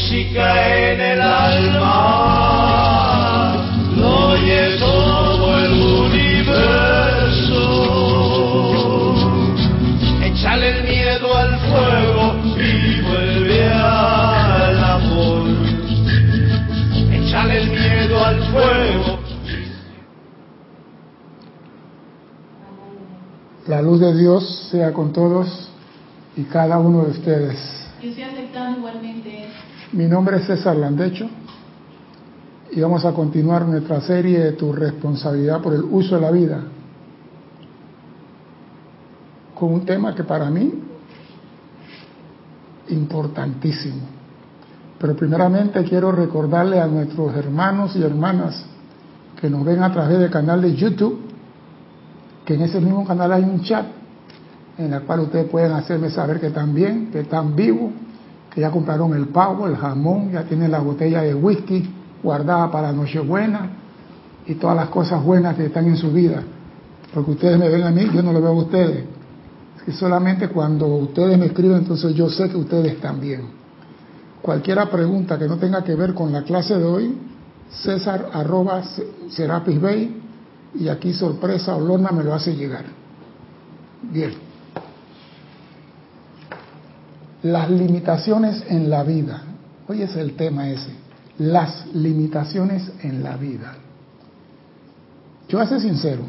música en el alma, lo oye todo el universo. Échale el miedo al fuego y vuelve al amor. Échale el miedo al fuego. La luz de Dios sea con todos y cada uno de ustedes. Yo estoy aceptando igualmente. Mi nombre es César Landecho y vamos a continuar nuestra serie de tu responsabilidad por el uso de la vida con un tema que para mí importantísimo. Pero primeramente quiero recordarle a nuestros hermanos y hermanas que nos ven a través del canal de YouTube que en ese mismo canal hay un chat en el cual ustedes pueden hacerme saber que están bien, que están vivos, que ya compraron el pavo, el jamón, ya tienen la botella de whisky guardada para Nochebuena y todas las cosas buenas que están en su vida. Porque ustedes me ven a mí, yo no lo veo a ustedes. Es que solamente cuando ustedes me escriben, entonces yo sé que ustedes bien. Cualquiera pregunta que no tenga que ver con la clase de hoy, César arroba Serapis Bay, y aquí sorpresa Olona me lo hace llegar. Bien las limitaciones en la vida. Hoy es el tema ese, las limitaciones en la vida. Yo voy a ser sincero,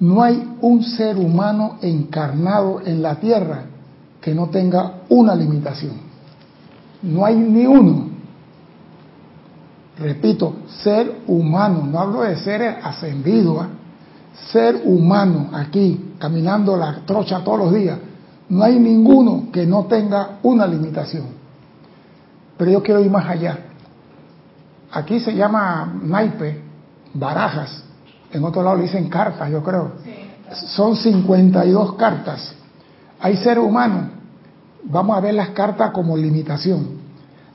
no hay un ser humano encarnado en la tierra que no tenga una limitación. No hay ni uno. Repito, ser humano, no hablo de ser ascendido, ¿eh? ser humano aquí, caminando la trocha todos los días, no hay ninguno que no tenga una limitación. Pero yo quiero ir más allá. Aquí se llama naipe, barajas. En otro lado le dicen cartas, yo creo. Son 52 cartas. Hay seres humanos, vamos a ver las cartas como limitación.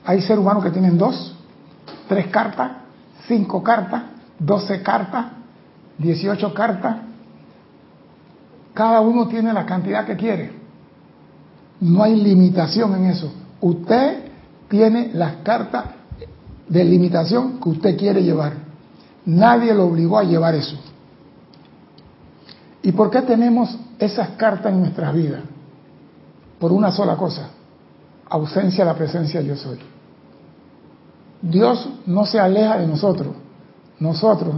Hay seres humanos que tienen dos, tres cartas, cinco cartas, doce cartas, dieciocho cartas. Cada uno tiene la cantidad que quiere. No hay limitación en eso. Usted tiene las cartas de limitación que usted quiere llevar. Nadie lo obligó a llevar eso. ¿Y por qué tenemos esas cartas en nuestras vidas? Por una sola cosa, ausencia de la presencia yo soy. Dios no se aleja de nosotros, nosotros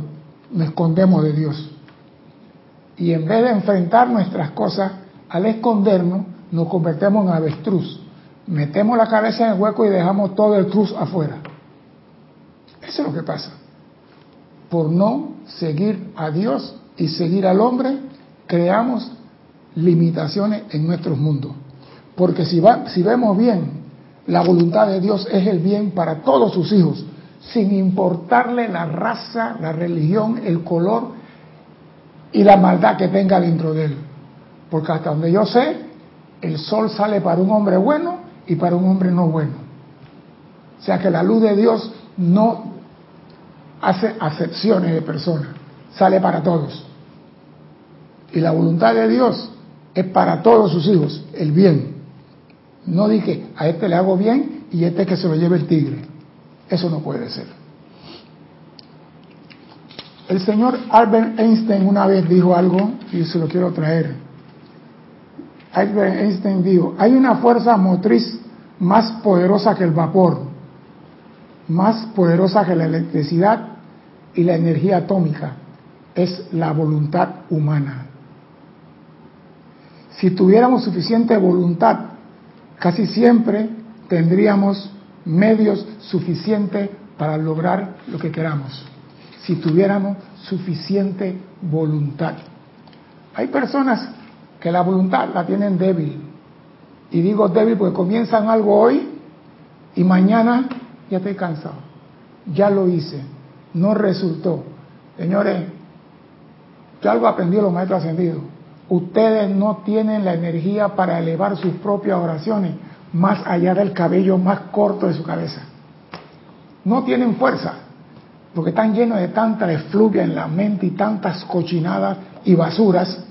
nos escondemos de Dios. Y en vez de enfrentar nuestras cosas, al escondernos, nos convertimos en avestruz. Metemos la cabeza en el hueco y dejamos todo el cruz afuera. Eso es lo que pasa. Por no seguir a Dios y seguir al hombre, creamos limitaciones en nuestros mundos. Porque si, va, si vemos bien, la voluntad de Dios es el bien para todos sus hijos, sin importarle la raza, la religión, el color y la maldad que tenga dentro de él. Porque hasta donde yo sé, el sol sale para un hombre bueno y para un hombre no bueno. O sea que la luz de Dios no hace acepciones de personas, sale para todos. Y la voluntad de Dios es para todos sus hijos, el bien. No dije, a este le hago bien y este que se lo lleve el tigre. Eso no puede ser. El señor Albert Einstein una vez dijo algo y se lo quiero traer. Albert Einstein dijo, hay una fuerza motriz más poderosa que el vapor, más poderosa que la electricidad y la energía atómica, es la voluntad humana. Si tuviéramos suficiente voluntad, casi siempre tendríamos medios suficientes para lograr lo que queramos, si tuviéramos suficiente voluntad. Hay personas que la voluntad la tienen débil. Y digo débil porque comienzan algo hoy y mañana ya estoy cansado. Ya lo hice, no resultó. Señores, yo algo aprendí los maestros ascendidos. Ustedes no tienen la energía para elevar sus propias oraciones más allá del cabello más corto de su cabeza. No tienen fuerza, porque están llenos de tanta efluvia en la mente y tantas cochinadas y basuras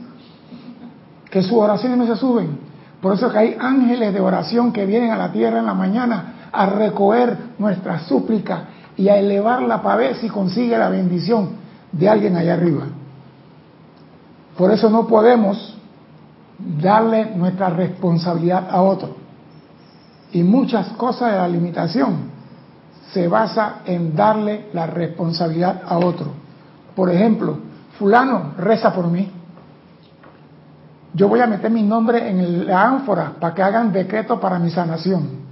que sus oraciones no se suben. Por eso que hay ángeles de oración que vienen a la tierra en la mañana a recoger nuestra súplica y a elevarla para ver si consigue la bendición de alguien allá arriba. Por eso no podemos darle nuestra responsabilidad a otro. Y muchas cosas de la limitación se basa en darle la responsabilidad a otro. Por ejemplo, fulano reza por mí. Yo voy a meter mi nombre en la ánfora para que hagan decreto para mi sanación.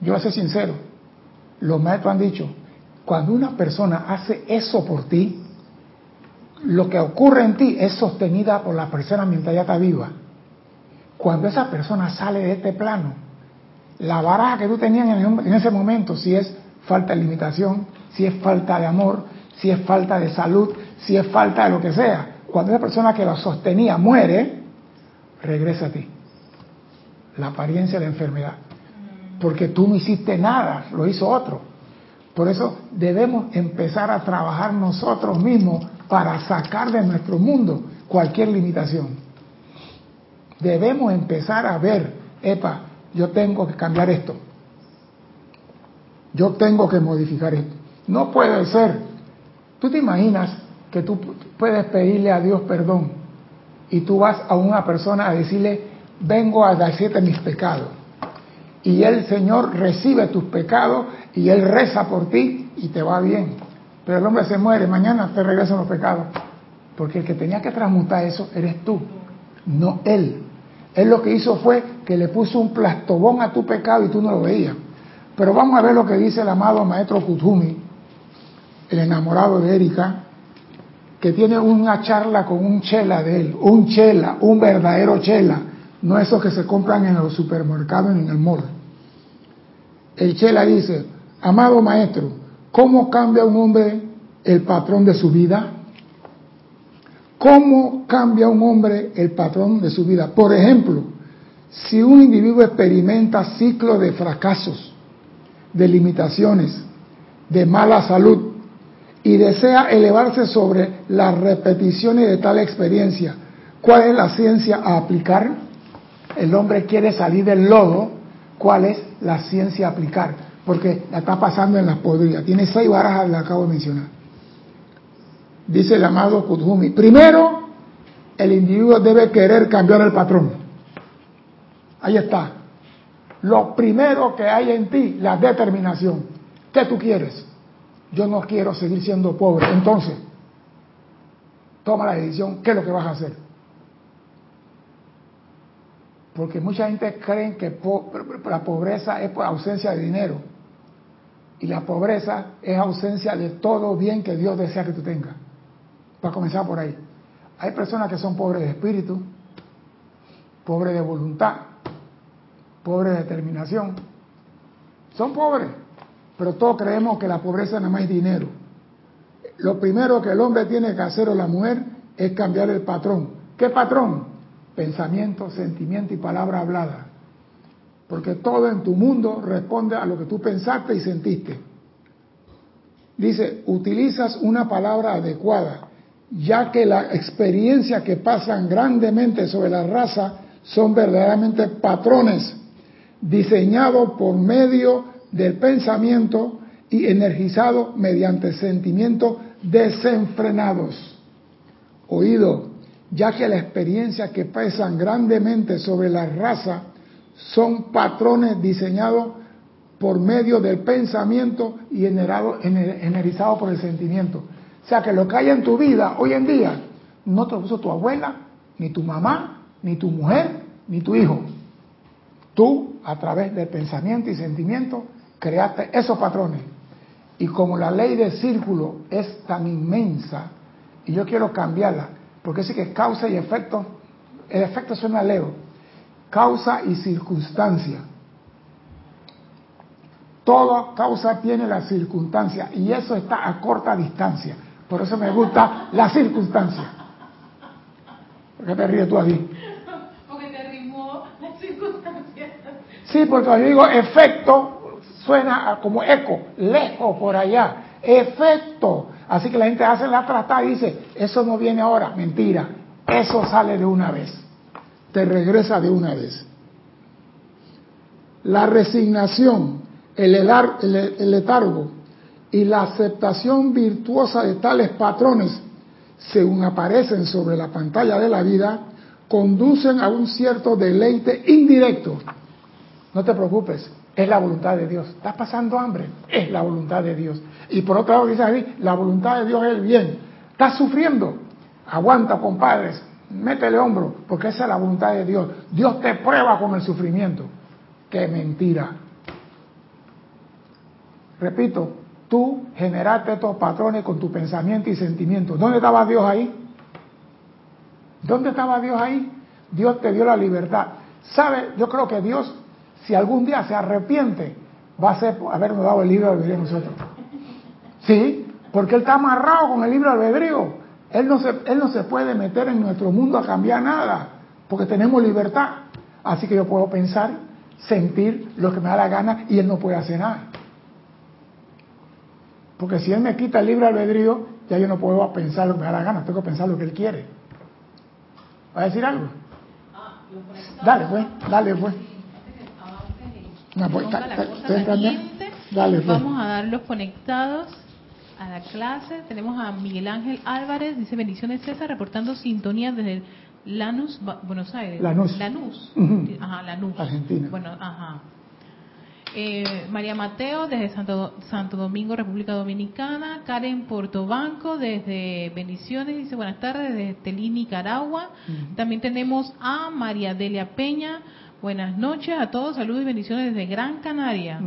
Yo voy a ser sincero. Los maestros han dicho, cuando una persona hace eso por ti, lo que ocurre en ti es sostenida por la persona mientras ya está viva. Cuando esa persona sale de este plano, la baraja que tú tenías en ese momento, si es falta de limitación, si es falta de amor, si es falta de salud, si es falta de lo que sea, cuando esa persona que lo sostenía muere, regresa a ti. La apariencia de enfermedad. Porque tú no hiciste nada, lo hizo otro. Por eso debemos empezar a trabajar nosotros mismos para sacar de nuestro mundo cualquier limitación. Debemos empezar a ver, epa, yo tengo que cambiar esto. Yo tengo que modificar esto. No puede ser. Tú te imaginas que tú puedes pedirle a Dios perdón y tú vas a una persona a decirle, vengo a decirte mis pecados. Y el Señor recibe tus pecados y Él reza por ti y te va bien. Pero el hombre se muere, mañana te regresan los pecados. Porque el que tenía que transmutar eso eres tú, no Él. Él lo que hizo fue que le puso un plastobón a tu pecado y tú no lo veías. Pero vamos a ver lo que dice el amado maestro Kutumi, el enamorado de Erika, que tiene una charla con un chela de él, un chela, un verdadero chela, no esos que se compran en los supermercados ni en el mall. El chela dice, amado maestro, ¿cómo cambia un hombre el patrón de su vida? ¿Cómo cambia un hombre el patrón de su vida? Por ejemplo, si un individuo experimenta ciclos de fracasos, de limitaciones, de mala salud y desea elevarse sobre las repeticiones de tal experiencia, ¿cuál es la ciencia a aplicar? El hombre quiere salir del lodo, ¿cuál es la ciencia a aplicar? Porque la está pasando en las podridas. Tiene seis barajas, le acabo de mencionar dice el amado Kudhumi. Primero, el individuo debe querer cambiar el patrón. Ahí está. Lo primero que hay en ti, la determinación. ¿Qué tú quieres? Yo no quiero seguir siendo pobre. Entonces, toma la decisión, ¿qué es lo que vas a hacer? Porque mucha gente cree que la pobreza es por ausencia de dinero. Y la pobreza es ausencia de todo bien que Dios desea que tú tengas. Para comenzar por ahí. Hay personas que son pobres de espíritu, pobres de voluntad, pobres de determinación. Son pobres, pero todos creemos que la pobreza nada más es dinero. Lo primero que el hombre tiene que hacer o la mujer es cambiar el patrón. ¿Qué patrón? Pensamiento, sentimiento y palabra hablada. Porque todo en tu mundo responde a lo que tú pensaste y sentiste. Dice, utilizas una palabra adecuada ya que la experiencia que pasan grandemente sobre la raza son verdaderamente patrones diseñados por medio del pensamiento y energizados mediante sentimientos desenfrenados. Oído, ya que la experiencia que pesan grandemente sobre la raza son patrones diseñados por medio del pensamiento y energizados por el sentimiento. O sea que lo que hay en tu vida hoy en día no te lo puso tu abuela, ni tu mamá, ni tu mujer, ni tu hijo. Tú, a través del pensamiento y sentimiento, creaste esos patrones. Y como la ley del círculo es tan inmensa, y yo quiero cambiarla, porque sí que causa y efecto, el efecto suena leo, causa y circunstancia. Toda causa tiene la circunstancia y eso está a corta distancia. Por eso me gusta la circunstancia. ¿Por qué te ríes tú así? Porque te rimó la circunstancia. Sí, porque yo digo efecto, suena como eco, lejos por allá. Efecto. Así que la gente hace la tratada y dice, eso no viene ahora. Mentira. Eso sale de una vez. te regresa de una vez. La resignación, el, el letargo y la aceptación virtuosa de tales patrones, según aparecen sobre la pantalla de la vida, conducen a un cierto deleite indirecto. No te preocupes, es la voluntad de Dios. ¿Estás pasando hambre? Es la voluntad de Dios. Y por otro lado dice ahí, la voluntad de Dios es el bien. ¿Estás sufriendo? Aguanta, compadres, métele hombro, porque esa es la voluntad de Dios. Dios te prueba con el sufrimiento. ¡Qué mentira! Repito, tú generaste estos patrones con tu pensamiento y sentimiento. ¿Dónde estaba Dios ahí? ¿Dónde estaba Dios ahí? Dios te dio la libertad. ¿Sabe? Yo creo que Dios si algún día se arrepiente, va a ser habernos dado el libro de albedrío a nosotros. Sí, porque Él está amarrado con el libro de albedrío. Él no, se, él no se puede meter en nuestro mundo a cambiar nada, porque tenemos libertad. Así que yo puedo pensar, sentir lo que me da la gana y Él no puede hacer nada. Porque si Él me quita el libro de albedrío, ya yo no puedo pensar lo que me da la gana, tengo que pensar lo que Él quiere. ¿Va a decir algo? Ah, dale, pues, dale, pues. Pues, pues. Vamos a dar los conectados a la clase. Tenemos a Miguel Ángel Álvarez, dice bendiciones César, reportando sintonía desde Lanús, Buenos Aires. Lanús. Lanús. Ajá, Lanús. Argentina. Bueno, ajá. Eh, María Mateo desde Santo, Santo Domingo, República Dominicana. Karen Portobanco desde Bendiciones, dice buenas tardes desde Telín, Nicaragua. También tenemos a María Delia Peña Buenas noches a todos, saludos y bendiciones desde Gran Canaria.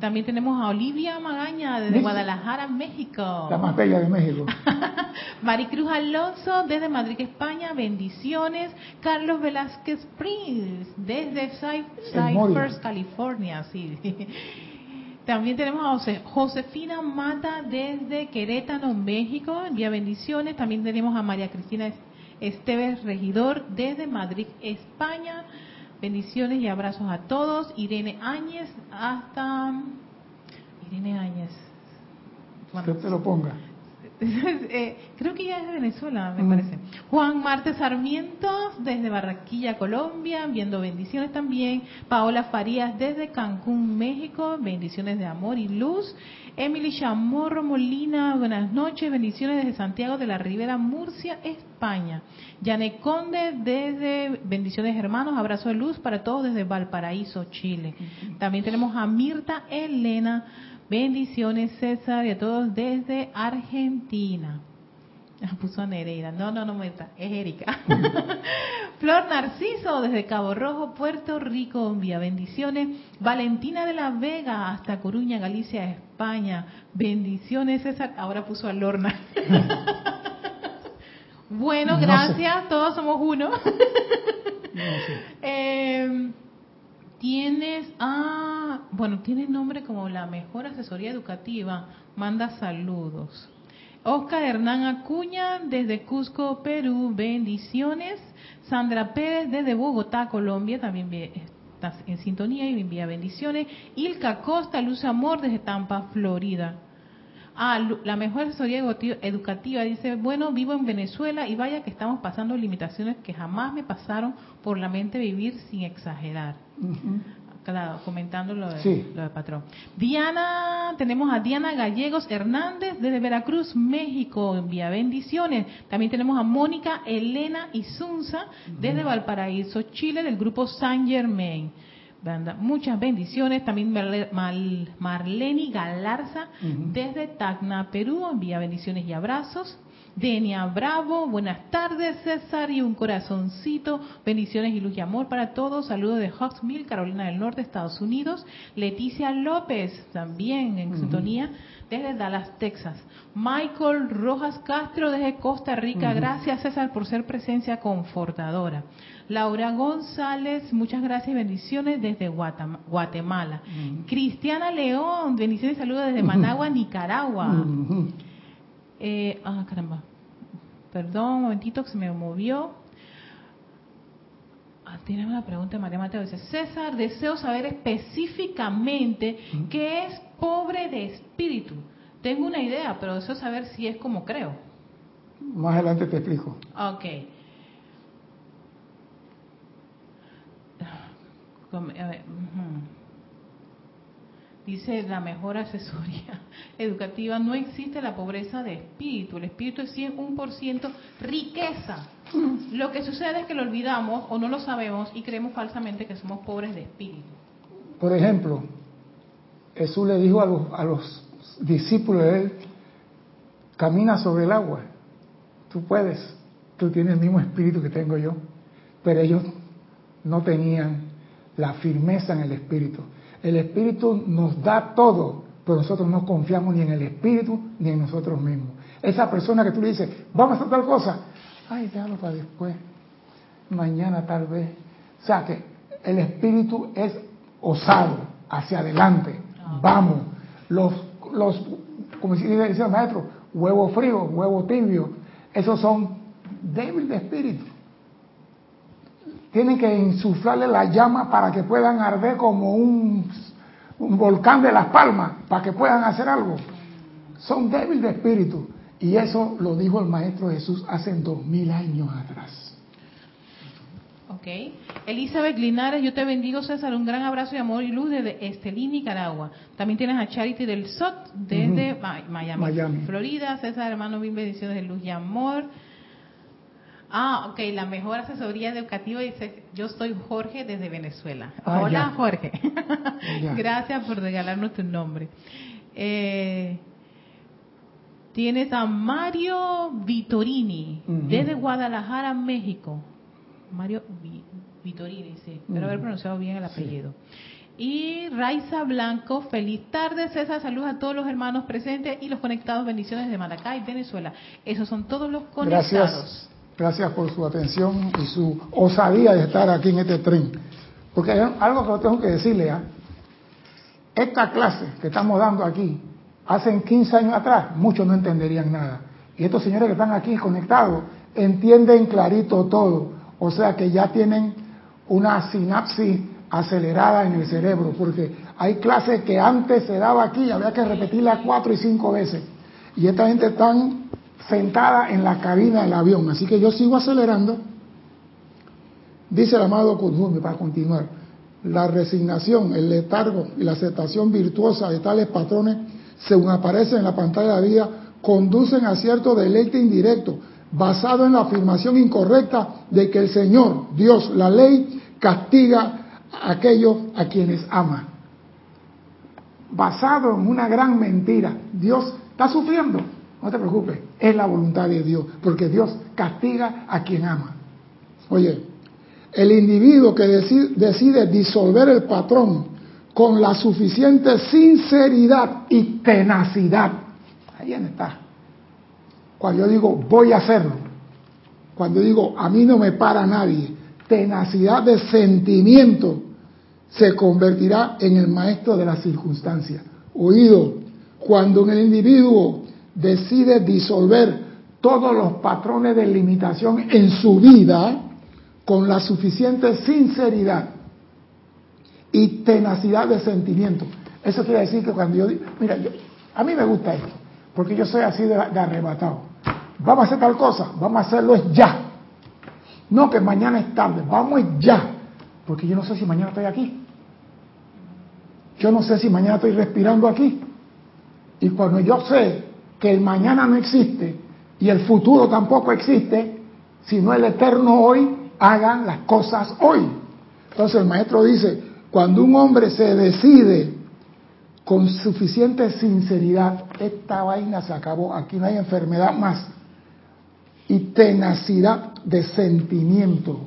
También tenemos a Olivia Magaña desde Guadalajara, México. La más bella de México. Maricruz Alonso desde Madrid, España, bendiciones. Carlos Velázquez Prince desde Cypress, California, sí. También tenemos a Josefina Mata desde Querétaro, México, envía bendiciones. También tenemos a María Cristina Esteves Regidor desde Madrid, España. Bendiciones y abrazos a todos. Irene Áñez hasta... Irene Áñez. que te lo ponga. Eh, creo que ya es de Venezuela, me parece. Juan Marte Sarmiento desde Barranquilla, Colombia, viendo bendiciones también. Paola Farías desde Cancún, México, bendiciones de amor y luz. Emily Chamorro Molina, buenas noches, bendiciones desde Santiago de la Ribera, Murcia, España. Yane Conde desde Bendiciones Hermanos, abrazo de luz para todos desde Valparaíso, Chile. También tenemos a Mirta Elena, bendiciones César y a todos desde Argentina. Puso a Nereida. No, no, no, Mirta, es Erika. Flor Narciso desde Cabo Rojo, Puerto Rico, envía bendiciones. Valentina de la Vega hasta Coruña, Galicia, España. Bendiciones, César. Ahora puso a Lorna. bueno, gracias. Todos somos uno. Em, tienes, ah, bueno, tienes nombre como la mejor asesoría educativa. Manda saludos. Oscar Hernán Acuña desde Cusco, Perú, bendiciones. Sandra Pérez desde Bogotá, Colombia, también está en sintonía y envía bendiciones. Ilka Costa, Luz Amor desde Tampa, Florida. Ah, la mejor asesoría educativa dice, bueno, vivo en Venezuela y vaya que estamos pasando limitaciones que jamás me pasaron por la mente vivir sin exagerar. Claro, comentando lo de, lo de patrón. Diana, tenemos a Diana Gallegos Hernández desde Veracruz, México, envía bendiciones. También tenemos a Mónica Elena Isunza desde Valparaíso, Chile, del grupo San Germain. Muchas bendiciones. También Marleni Galarza desde Tacna, Perú, envía bendiciones y abrazos. Denia Bravo, buenas tardes César y un corazoncito, bendiciones y luz y amor para todos. Saludos de Hawksmill, Carolina del Norte, Estados Unidos. Leticia López, también en sintonía, desde Dallas, Texas. Michael Rojas Castro desde Costa Rica, gracias César por ser presencia confortadora. Laura González, muchas gracias y bendiciones desde Guatemala. Cristiana León, bendiciones y saludos desde Managua, Nicaragua. Eh, ah, caramba. Perdón, un momentito que se me movió. Ah, tiene una pregunta María Mateo. Dice, César, deseo saber específicamente qué es pobre de espíritu. Tengo una idea, pero deseo saber si es como creo. Más adelante te explico. Ok. Dice la mejor asesoría educativa, no existe la pobreza de espíritu, el espíritu es 100% riqueza. Lo que sucede es que lo olvidamos o no lo sabemos y creemos falsamente que somos pobres de espíritu. Por ejemplo, Jesús le dijo a los, a los discípulos de él, camina sobre el agua, tú puedes, tú tienes el mismo espíritu que tengo yo, pero ellos no tenían la firmeza en el espíritu. El espíritu nos da todo, pero nosotros no confiamos ni en el espíritu ni en nosotros mismos. Esa persona que tú le dices, vamos a hacer tal cosa, ay, déjalo para después, mañana tal vez. O sea que el espíritu es osado, hacia adelante, ah. vamos. Los, los, como decía el maestro, huevo frío, huevo tibio, esos son débiles de espíritu tienen que insuflarle la llama para que puedan arder como un, volcán de las palmas, para que puedan hacer algo. Son débiles de espíritu. Y eso lo dijo el Maestro Jesús hace dos mil años atrás. Ok. Elizabeth Linares, yo te bendigo, César. Un gran abrazo y amor y luz desde Estelín, Nicaragua. También tienes a Charity del SOT desde Miami, Miami, Florida. César, hermano, mil bendiciones de luz y amor. Ah, ok, la mejor asesoría educativa dice, yo soy Jorge desde Venezuela. Ah, Hola Jorge, gracias por regalarnos tu nombre. Eh, tienes a Mario Vitorini desde Guadalajara, México. Mario Vitorini, sí, espero haber pronunciado bien el apellido. Y Raiza Blanco, feliz tarde, César, saludos a todos los hermanos presentes y los conectados, bendiciones de Maracay, Venezuela. Esos son todos los conectados. Gracias. Gracias por su atención y su osadía de estar aquí en este tren. Porque hay algo que tengo que decirle. ¿ah? Esta clase que estamos dando aquí, hace 15 años atrás, muchos no entenderían nada. Y estos señores que están aquí conectados entienden clarito todo. O sea que ya tienen una sinapsis acelerada en el cerebro, porque hay clases que antes se daba aquí había que repetirla cuatro y cinco veces. Y esta gente están sentada en la cabina del avión. Así que yo sigo acelerando. Dice el amado Kudhumi para continuar. La resignación, el letargo y la aceptación virtuosa de tales patrones, según aparece en la pantalla de la vida, conducen a cierto deleite indirecto, basado en la afirmación incorrecta de que el Señor, Dios, la ley, castiga a aquellos a quienes ama. Basado en una gran mentira. Dios está sufriendo. No te preocupes, es la voluntad de Dios, porque Dios castiga a quien ama. Oye, el individuo que decide, disolver el patrón con la suficiente sinceridad y tenacidad, ahí está. Cuando yo digo voy a hacerlo, cuando digo a mí no me para nadie, tenacidad de sentimiento se convertirá en el maestro de las circunstancias. Oído, cuando en el individuo decide disolver todos los patrones de limitación en su vida con la suficiente sinceridad y tenacidad de sentimiento. Eso quiere decir que cuando yo digo, mira, a mí me gusta esto, porque yo soy así de, arrebatado. Vamos a hacer tal cosa, vamos a hacerlo ya. No que mañana es tarde, vamos ya. Porque yo no sé si mañana estoy aquí. Yo no sé si mañana estoy respirando aquí. Y cuando yo sé que el mañana no existe y el futuro tampoco existe, sino el eterno hoy, hagan las cosas hoy. Entonces el maestro dice, cuando un hombre se decide con suficiente sinceridad, esta vaina se acabó, aquí no hay enfermedad más, y tenacidad de sentimiento,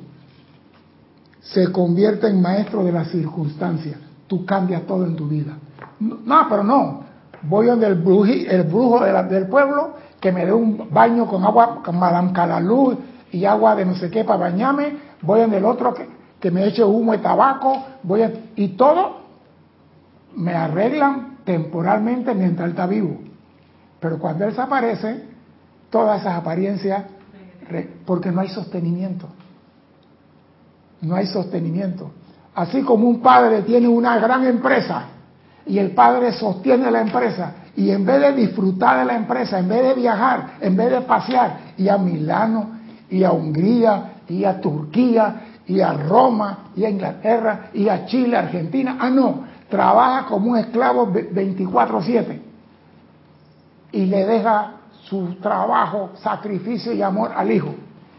se convierte en maestro de las circunstancias. Tú cambias todo en tu vida. No, pero no, voy donde el, el brujo del pueblo que me dé un baño con agua, con Madame Calalú y agua de no sé qué para bañarme, voy donde el otro que, que me eche humo de tabaco, voy y todo me arreglan temporalmente mientras él está vivo. Pero cuando él desaparece, todas esas apariencias, porque no hay sostenimiento. No hay sostenimiento. Así como un padre tiene una gran empresa y el padre sostiene la empresa y en vez de disfrutar de la empresa, en vez de viajar, en vez de pasear, y a Milano, y a Hungría, y a Turquía, y a Roma y a Inglaterra y a Chile, Argentina. Ah, no, trabaja como un esclavo 24/7 y le deja su trabajo, sacrificio y amor al hijo.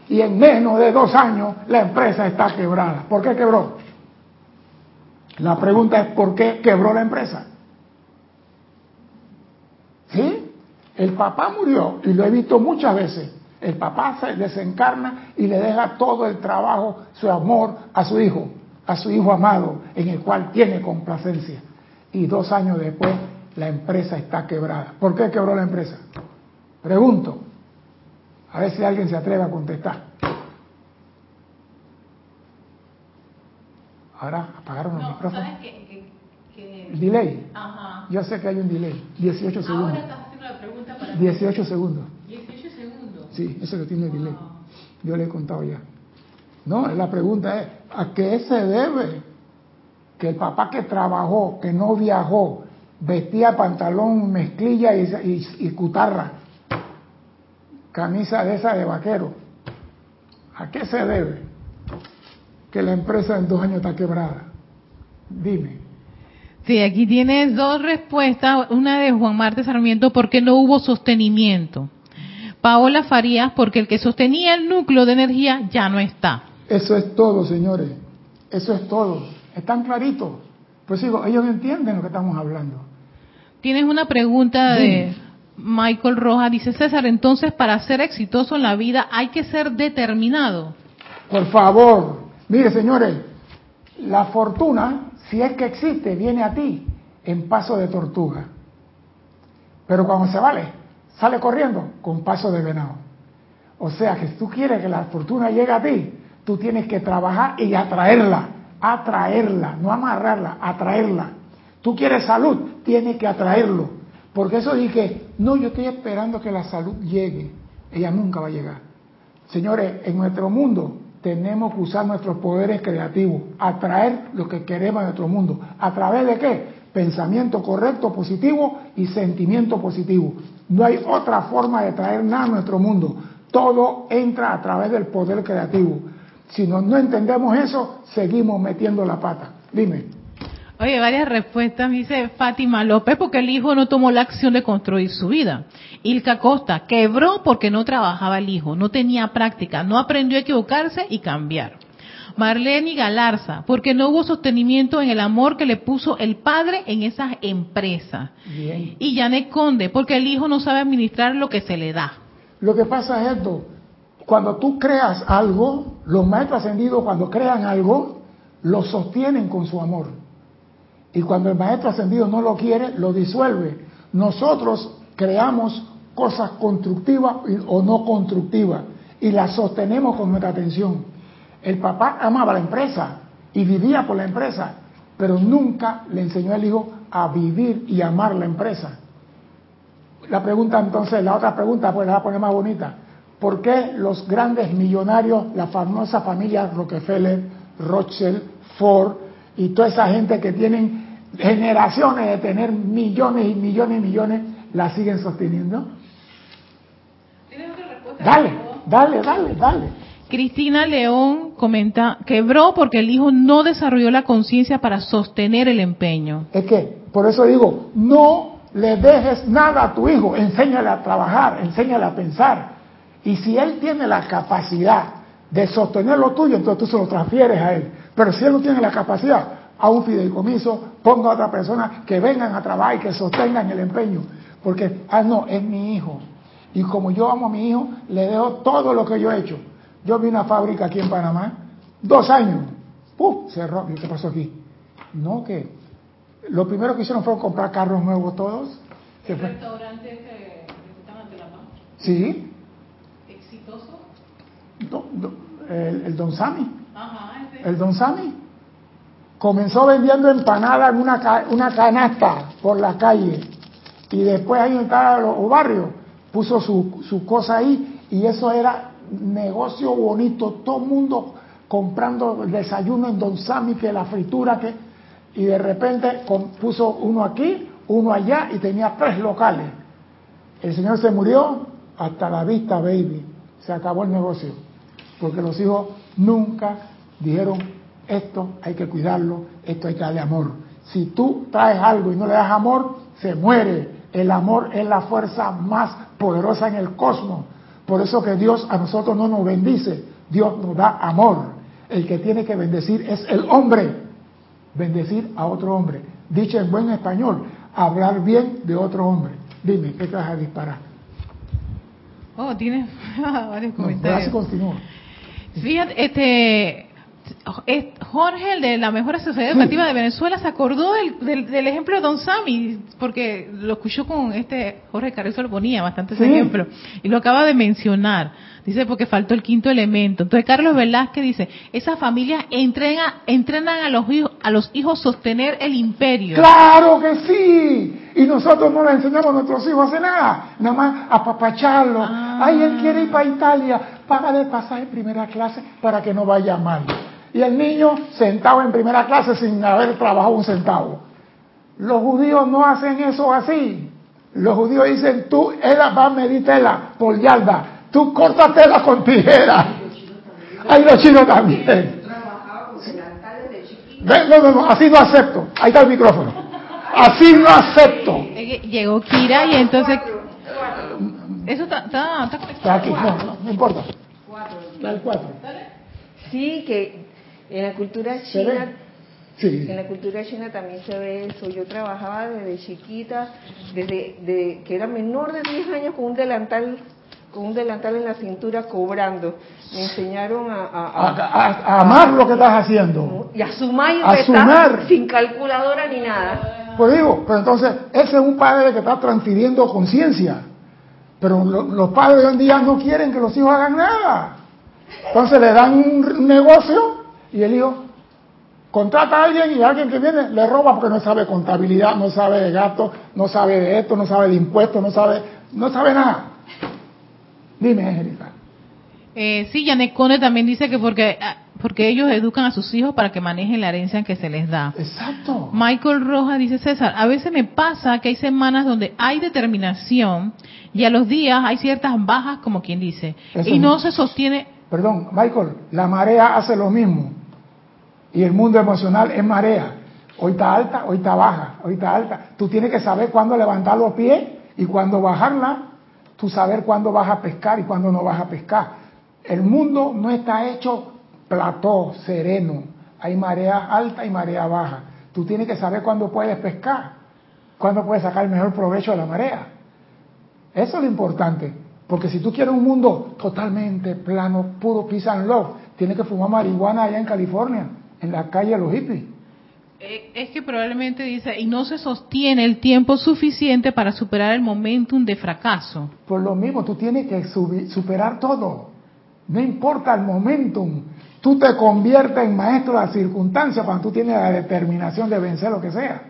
Y en menos de dos años la empresa está quebrada. ¿Por qué quebró? La pregunta es ¿por qué quebró la empresa? ¿Sí? El papá murió y lo he visto muchas veces. El papá se desencarna y le deja todo el trabajo, su amor a su hijo, a su hijo amado, en el cual tiene complacencia. Y dos años después la empresa está quebrada. ¿Por qué quebró la empresa? Pregunto. A ver si alguien se atreve a contestar. Ahora apagaron los micrófonos. ¿sabes qué? Que, El delay. Ajá. Yo sé que hay un delay. 18 segundos. Ahora estás haciendo la pregunta para 18 segundos. 18 segundos. Sí, eso lo tiene delay. Wow. Yo le he contado ya. No, la pregunta es, ¿a qué se debe que el papá que trabajó, que no viajó, vestía pantalón, mezclilla y, y- y cutarra, camisa de esa de vaquero? ¿A qué se debe que la empresa en dos años está quebrada? Dime. Sí, aquí tienes dos respuestas. Una de Juan Marte Sarmiento, porque no hubo sostenimiento. Paola Farías, porque el que sostenía el núcleo de energía ya no está. Eso es todo, señores. Eso es todo. Están claritos. Pues digo, ellos entienden lo que estamos hablando. Tienes una pregunta de. Michael Rojas. Dice César, entonces para ser exitoso en la vida hay que ser determinado. Por favor, mire señores, la fortuna, si es que existe, viene a ti en paso de tortuga. Pero cuando se vale, sale corriendo con paso de venado. O sea que si tú quieres que la fortuna llegue a ti, tú tienes que trabajar y atraerla, atraerla, no amarrarla, atraerla. Tú quieres salud, tienes que atraerlo. Porque eso dije, no, yo estoy esperando que la salud llegue. Ella nunca va a llegar. Señores, en nuestro mundo tenemos que usar nuestros poderes creativos, atraer lo que queremos en nuestro mundo. ¿A través de qué? Pensamiento correcto, positivo y sentimiento positivo. No hay otra forma de traer nada a nuestro mundo. Todo entra a través del poder creativo. Si no, no entendemos eso, seguimos metiendo la pata. Dime. Oye, varias respuestas. Dice Fátima López, porque el hijo no tomó la acción de construir su vida. Ilka Costa, quebró porque no trabajaba el hijo, no tenía práctica, no aprendió a equivocarse y cambiar. Marlene Galarza, porque no hubo sostenimiento en el amor que le puso el padre en esas empresas. Bien. Y Janet Conde, porque el hijo no sabe administrar lo que se le da. Lo que pasa es esto, cuando tú creas algo, los maestros ascendidos cuando crean algo, lo sostienen con su amor. Y cuando el maestro ascendido no lo quiere, lo disuelve. Nosotros creamos cosas constructivas o no constructivas y las sostenemos con nuestra atención. El papá amaba la empresa y vivía por la empresa, pero nunca le enseñó al hijo a vivir y amar la empresa. La pregunta entonces, la otra pregunta, pues la voy a poner más bonita. ¿Por qué los grandes millonarios, la famosa familia Rockefeller, Rothschild, Ford y toda esa gente que tienen generaciones de tener millones y millones y millones, la siguen sosteniendo? ¿Tienes otra respuesta? Dale, dale, dale, dale. Cristina León comenta, quebró porque el hijo no desarrolló la conciencia para sostener el empeño. Es que, por eso digo, no le dejes nada a tu hijo, enséñale a trabajar, enséñale a pensar. Y si él tiene la capacidad de sostener lo tuyo, entonces tú se lo transfieres a él. Pero si él no tiene la capacidad, a un fideicomiso, ponga a otra persona que vengan a trabajar y que sostengan el empeño. Porque, ah, no, es mi hijo. Y como yo amo a mi hijo, le dejo todo lo que yo he hecho. Yo vi una fábrica aquí en Panamá, dos años, ¡pum! cerró. ¿Y ¿Qué pasó aquí? No, que lo primero que hicieron fue comprar carros nuevos todos. Fue. restaurante que están ante la paz? Sí, ¿Exitoso? do- do- el, el Don Sami. Ajá, ese. El Don Sami comenzó vendiendo empanadas en una, una canasta por la calle y después ahí en estaba los barrios puso su, su cosa ahí y eso era negocio bonito, todo el mundo comprando el desayuno en Don Sami, que la fritura, que y de repente puso uno aquí, uno allá y tenía tres locales. El señor se murió, hasta la vista, baby. Se acabó el negocio. Porque los hijos nunca dijeron, esto hay que cuidarlo, esto hay que darle amor. Si tú traes algo y no le das amor, se muere. El amor es la fuerza más poderosa en el cosmos. Por eso que Dios a nosotros no nos bendice, Dios nos da amor. El que tiene que bendecir es el hombre. Bendecir a otro hombre. Dicho en buen español, hablar bien de otro hombre. Dime, ¿qué te vas a disparar? Oh, tienes varios No, comentarios. así continúa. Fíjate, este es- Jorge, el de la mejor sociedad educativa de Venezuela, se acordó del, del, del ejemplo de Don Sami, porque lo escuchó con este Jorge Carrizo lo ponía bastante ese Sí. ejemplo, y lo acaba de mencionar. Dice porque faltó el quinto elemento. Entonces Carlos Velázquez dice, esas familias entrenan, entrenan a los hijos, a los hijos sostener el imperio. Claro que sí. Y nosotros no le enseñamos a nuestros hijos a hacer nada, nada más a papacharlo. Ah. Ay, él quiere ir para Italia, págale el pasaje primera clase para que no vaya mal. Y el niño sentado en primera clase sin haber trabajado un centavo. Los judíos no hacen eso así. Los judíos dicen, tú, él va a medir tela por yarda, tú córtatela con tijera. Hay los chinos también. No, no, no, así no acepto. Ahí está el micrófono. Así no acepto. Llegó Kira y entonces... Eso está, está, está aquí, no, no, no importa. Está el 4. Sí, que en la cultura china, Sí. en la cultura china también se ve eso. Yo trabajaba desde chiquita, desde de, que era menor de 10 años con un delantal, con un delantal en la cintura cobrando. Me enseñaron a, a- A, a- a- a amar lo que estás haciendo. y a sumar y A restar sumar. sin calculadora ni nada. Pues digo, pero entonces, ese es un padre que está transfiriendo conciencia. Pero lo- los padres hoy en día no quieren que los hijos hagan nada. Entonces le dan un negocio y el hijo contrata a alguien y alguien que viene le roba porque no sabe contabilidad, no sabe de gastos, no sabe de esto, no sabe de impuestos, no sabe, no sabe nada. Dime, Angélica. Eh, sí, Janet Cone también dice que porque, ah, porque ellos educan a sus hijos para que manejen la herencia que se les da. Exacto. Michael Rojas dice, César, a veces me pasa que hay semanas donde hay determinación y a los días hay ciertas bajas, como quien dice, Eso y no no. se sostiene. Perdón, Michael, la marea hace lo mismo. Y el mundo emocional es marea. Hoy está alta, hoy está baja, hoy está alta. Tú tienes que saber cuándo levantar los pies y cuándo bajarla. Tú saber cuándo vas a pescar y cuándo no vas a pescar. El mundo no está hecho plató, sereno. Hay marea alta y marea baja. Tú tienes que saber cuándo puedes pescar, cuándo puedes sacar el mejor provecho de la marea. Eso es lo importante. Porque si tú quieres un mundo totalmente plano, puro peace and love, tienes que fumar marihuana allá en California, en la calle de los hippies. Eh, Es que probablemente dice, y no se sostiene el tiempo suficiente para superar el momentum de fracaso. Por lo mismo, tú tienes que superar todo. No importa el momentum. Tú te conviertes en maestro de las circunstancias cuando tú tienes la determinación de vencer lo que sea.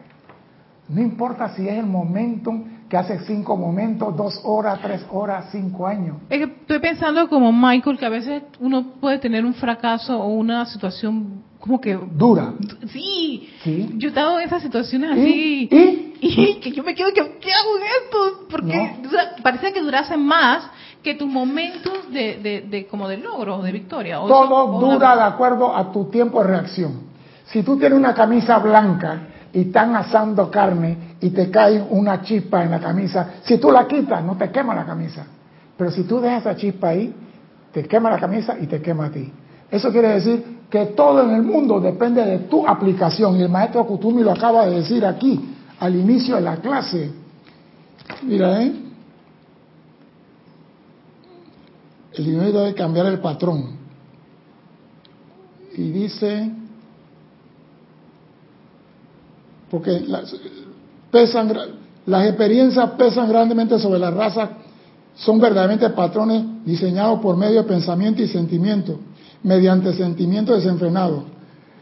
No importa si es el momentum que hace cinco momentos, dos horas, tres horas, cinco años. Es que estoy pensando como Michael, que a veces uno puede tener un fracaso o una situación como que... Dura. Sí, Sí. yo he estado en esas situaciones así. ¿Y? Y que yo me quedo que, ¿qué hago en esto? Porque No. que durase más que tus momentos de, de, de como de logro, de victoria. O Todo eso- o una- dura de acuerdo a tu tiempo de reacción. Si tú tienes una camisa blanca y están asando carne y te cae una chispa en la camisa, si tú la quitas, no te quema la camisa. Pero si tú dejas esa chispa ahí, te quema la camisa y te quema a ti. Eso quiere decir que todo en el mundo depende de tu aplicación. Y el maestro Kutumi lo acaba de decir aquí, al inicio de la clase. Mira, ¿eh? El dinero debe cambiar el patrón. Y dice, porque las, pesan, las experiencias pesan grandemente sobre la raza, son verdaderamente patrones diseñados por medio de pensamiento y sentimiento, mediante sentimientos desenfrenados.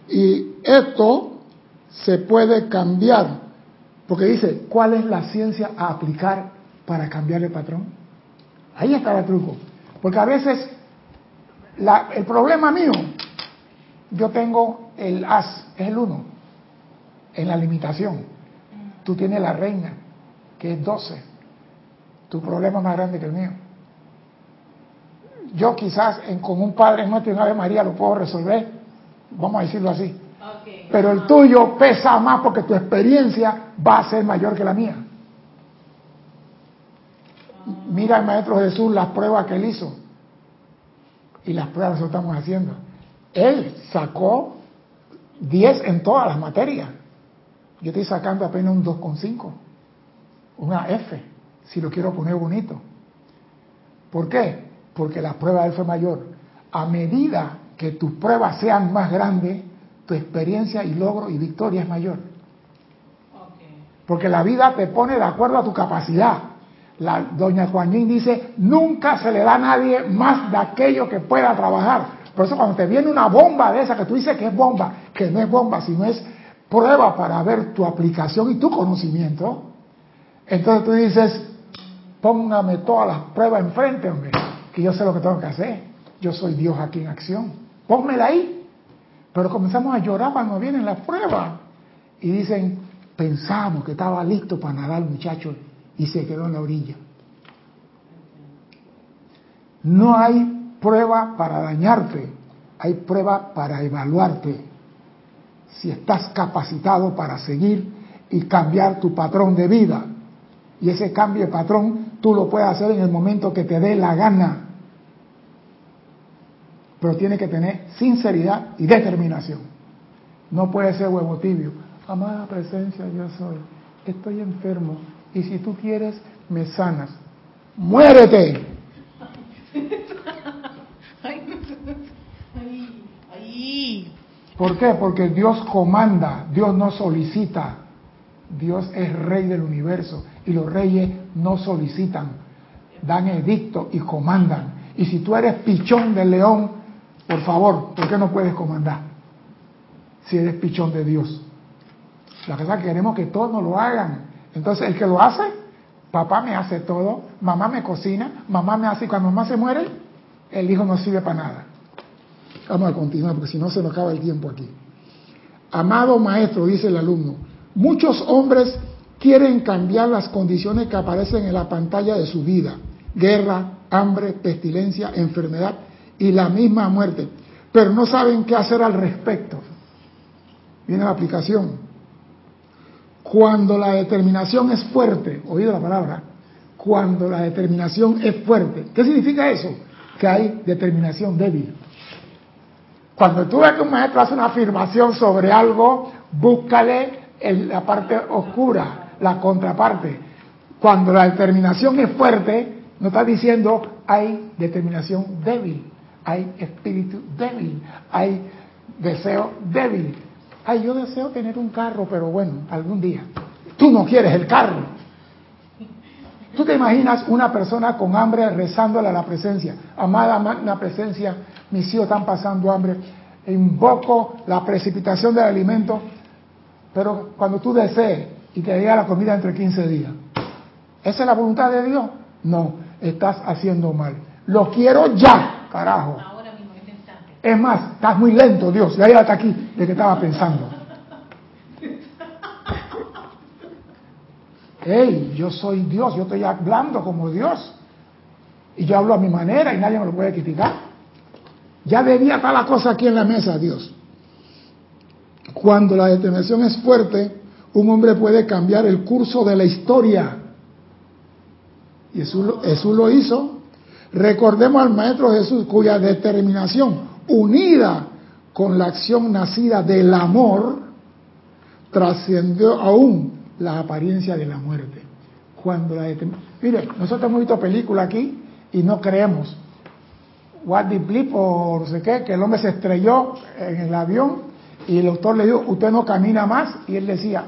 Y esto se puede cambiar, porque dice, ¿cuál es la ciencia a aplicar para cambiar el patrón? Ahí está el truco. Porque a veces la- el problema mío, yo tengo el as, es el uno, en la limitación. Tú tienes la reina, que es 12. Tu problema es más grande que el mío. Yo quizás en- con un Padre Nuestro y una Ave María lo puedo resolver, vamos a decirlo así. Pero el tuyo pesa más porque tu experiencia va a ser mayor que la mía. Mira el Maestro Jesús las pruebas que él hizo. Y las pruebas que estamos haciendo. Él sacó 10 en todas las materias. Yo estoy sacando apenas un 2,5. Una F, si lo quiero poner bonito. ¿Por qué? Porque la prueba de él fue mayor. A medida que tus pruebas sean más grandes, tu experiencia y logro y victoria es mayor. Porque la vida te pone de acuerdo a tu capacidad. La doña Juanín dice, nunca se le da a nadie más de aquello que pueda trabajar. Por eso cuando te viene una bomba de esa que tú dices que es bomba, que no es bomba, sino es prueba para ver tu aplicación y tu conocimiento, entonces tú dices, póngame todas las pruebas enfrente, hombre, que yo sé lo que tengo que hacer. Yo soy Dios aquí en acción. Pónmela ahí. Pero comenzamos a llorar cuando vienen las pruebas. Y dicen, pensamos que estaba listo para nadar muchacho y se quedó en la orilla. No hay prueba para dañarte, hay prueba para evaluarte. Si estás capacitado para seguir y cambiar tu patrón de vida. Y ese cambio de patrón tú lo puedes hacer en el momento que te dé la gana. Pero tiene que tener sinceridad y determinación. No puede ser huevo tibio. Amada presencia, yo soy. Estoy enfermo y si tú quieres, me sanas. ¡Muérete! ¿Por qué? Porque Dios comanda, Dios no solicita. Dios es rey del universo y los reyes no solicitan, dan edicto y comandan. Y si tú eres pichón del león, por favor, ¿por qué no puedes comandar? Si eres pichón de Dios. La cosa que queremos que todos nos lo hagan. Entonces, el que lo hace, papá me hace todo, mamá me cocina, mamá me hace, y cuando mamá se muere, el hijo no sirve para nada. Vamos a continuar, porque si no se nos acaba el tiempo aquí. Amado maestro, dice el alumno, muchos hombres quieren cambiar las condiciones que aparecen en la pantalla de su vida. Guerra, hambre, pestilencia, enfermedad y la misma muerte. Pero no saben qué hacer al respecto. Viene la aplicación. Cuando la determinación es fuerte, oído la palabra, cuando la determinación es fuerte, ¿qué significa eso? Que hay determinación débil. Cuando tú ves que un maestro hace una afirmación sobre algo, búscale la parte oscura, la contraparte. Cuando la determinación es fuerte, no está diciendo hay determinación débil, hay espíritu débil, hay deseo débil. Ay, yo deseo tener un carro, pero bueno, algún día. Tú no quieres el carro. Tú te imaginas una persona con hambre rezándole a la presencia. Amada la presencia, mis hijos están pasando hambre. Invoco la precipitación del alimento. Pero cuando tú desees y te llega la comida entre 15 días, ¿esa es la voluntad de Dios? No, estás haciendo mal. Lo quiero ya, carajo. Es más, estás muy lento, Dios. Ya hasta aquí de que estaba pensando. Hey, yo soy Dios, yo estoy hablando como Dios. Y yo hablo a mi manera y nadie me lo puede criticar. Ya debía estar la cosa aquí en la mesa, Dios. Cuando la determinación es fuerte, un hombre puede cambiar el curso de la historia. Y Jesús, lo hizo. Recordemos al Maestro Jesús, cuya determinación unida con la acción nacida del amor, trascendió aún la apariencia de la muerte. Cuando la Mire, nosotros hemos visto películas aquí y no creemos. What the blip o no sé qué, que el hombre se estrelló en el avión y el doctor le dijo, usted no camina más. Y él decía,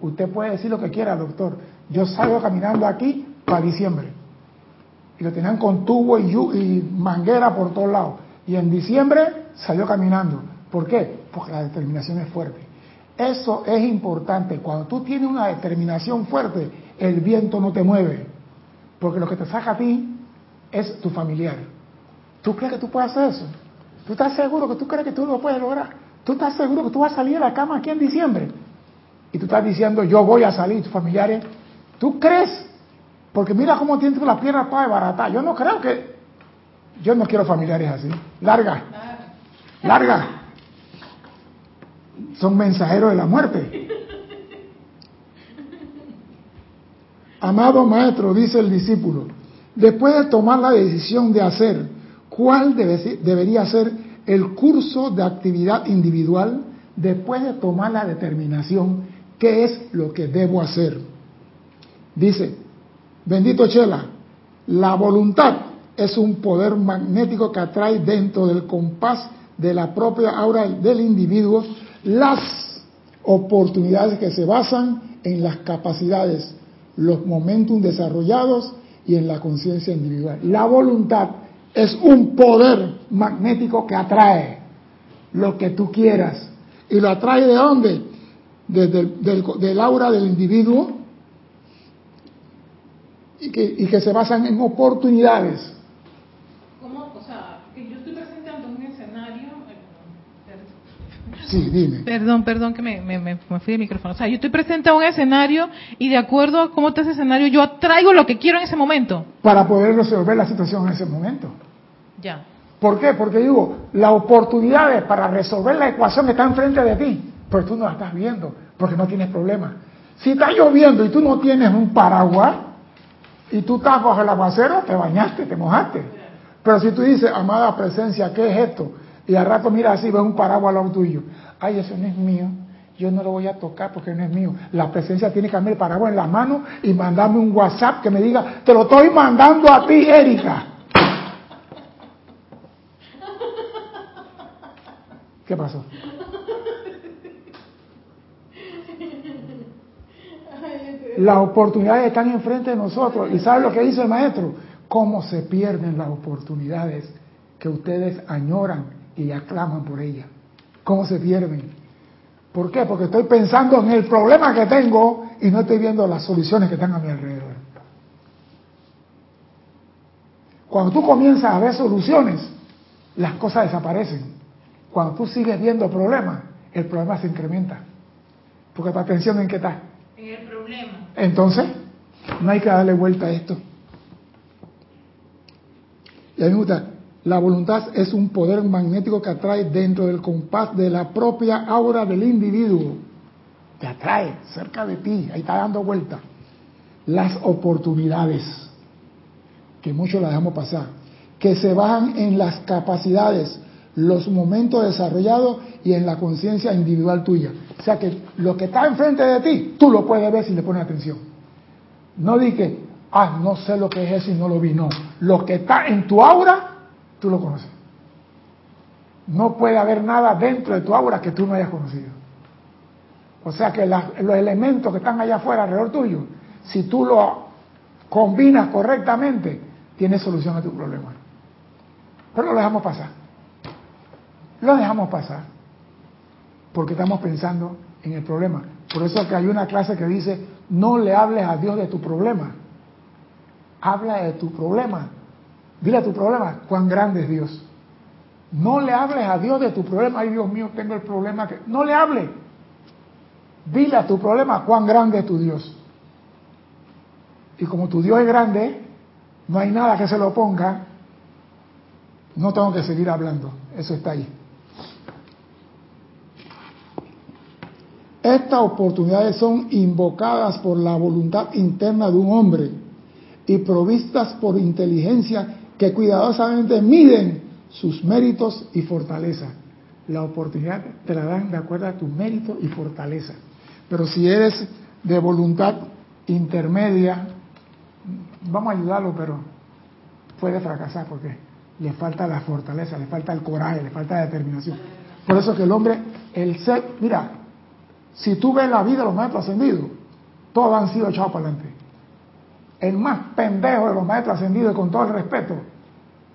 usted puede decir lo que quiera, doctor. Yo salgo caminando aquí para diciembre. Y lo tenían con tubo y, y manguera por todos lados. Y en diciembre salió caminando. ¿Por qué? Porque la determinación es fuerte. Eso es importante. Cuando tú tienes una determinación fuerte, el viento no te mueve. Porque lo que te saca a ti es tu familiar. ¿Tú crees que tú puedes hacer eso? ¿Tú estás seguro que tú crees que tú lo puedes lograr? ¿Tú estás seguro que tú vas a salir de la cama aquí en diciembre? Y tú estás diciendo, yo voy a salir, tus familiares. ¿Tú crees? Porque mira cómo tienes la pierna toda barata. Yo no creo que yo no quiero familiares así. Larga. Larga. son mensajeros de la muerte. Amado maestro, dice el discípulo, después de tomar la decisión de hacer cuál debe, debería ser el curso de actividad individual, después de tomar la determinación, ¿qué es lo que debo hacer? Dice, bendito Chela, la voluntad es un poder magnético que atrae dentro del compás de la propia aura del individuo las oportunidades que se basan en las capacidades, los momentos desarrollados y en la conciencia individual. La voluntad es un poder magnético que atrae lo que tú quieras. ¿Y lo atrae de dónde? Desde el, del, aura del individuo y que, y que se basan en oportunidades. ¿Cómo? O sea, que yo estoy presentando un escenario. Sí, dime. Perdón, perdón que me, me, me, fui del micrófono. O sea, yo estoy presente a un escenario y de acuerdo a cómo está ese escenario, yo atraigo lo que quiero en ese momento. Para poder resolver la situación en ese momento. ¿Por qué? Porque digo, las oportunidades para resolver la ecuación están enfrente de ti, pero tú no la estás viendo, porque no tienes problema. Si está lloviendo y tú no tienes un paraguas, y tú estás bajo el aguacero, te bañaste, te mojaste. Pero si tú dices, amada presencia, ¿qué es esto? Y al rato mira así, ves un paraguas al lado tuyo. Ay, eso no es mío. Yo no lo voy a tocar porque no es mío. La presencia tiene que darme el paraguas en la mano y mandarme un WhatsApp que me diga, te lo estoy mandando a ti, Erika. ¿Qué pasó? Las oportunidades están enfrente de nosotros. ¿Y sabe lo que dice el maestro? Cómo se pierden las oportunidades que ustedes añoran y aclaman por ellas. ¿Cómo se pierden? ¿Por qué? Porque estoy pensando en el problema que tengo y no estoy viendo las soluciones que están a mi alrededor. Cuando tú comienzas a ver soluciones, las cosas desaparecen. Cuando tú sigues viendo problemas, el problema se incrementa. Porque tu atención en qué está. En el problema. Entonces, no hay que darle vuelta a esto. Y a mí me gusta, la voluntad es un poder magnético que atrae dentro del compás de la propia aura del individuo. Te atrae cerca de ti, ahí está dando vuelta. Las oportunidades, que muchos las dejamos pasar, que se bajan en las capacidades, los momentos desarrollados y en la conciencia individual tuya. O sea que lo que está enfrente de ti, tú lo puedes ver si le pones atención. No di que, ah, no sé lo que es eso y no lo vi. No, lo que está en tu aura, tú lo conoces. No puede haber nada dentro de tu aura que tú no hayas conocido. O sea que los elementos que están allá afuera, alrededor tuyo, si tú lo combinas correctamente, tienes solución a tu problema. Pero lo dejamos pasar. Lo dejamos pasar porque estamos pensando en el problema. Por eso que hay una clase que dice, no le hables a Dios de tu problema. Habla de tu problema. Dile a tu problema cuán grande es Dios. No le hables a Dios de tu problema. Ay, Dios mío, tengo el problema que... No le hable. Dile a tu problema cuán grande es tu Dios. Y como tu Dios es grande, no hay nada que se lo ponga. No tengo que seguir hablando. Eso está ahí. Estas oportunidades son invocadas por la voluntad interna de un hombre y provistas por inteligencia que cuidadosamente miden sus méritos y fortaleza. La oportunidad te la dan de acuerdo a tu mérito y fortaleza. Pero si eres de voluntad intermedia, vamos a ayudarlo, pero puede fracasar porque le falta la fortaleza, le falta el coraje, le falta la determinación. Por eso que el hombre, el ser, mira, si tú ves la vida de los maestros ascendidos, todos han sido echados para adelante. El más pendejo de los maestros ascendidos, y con todo el respeto,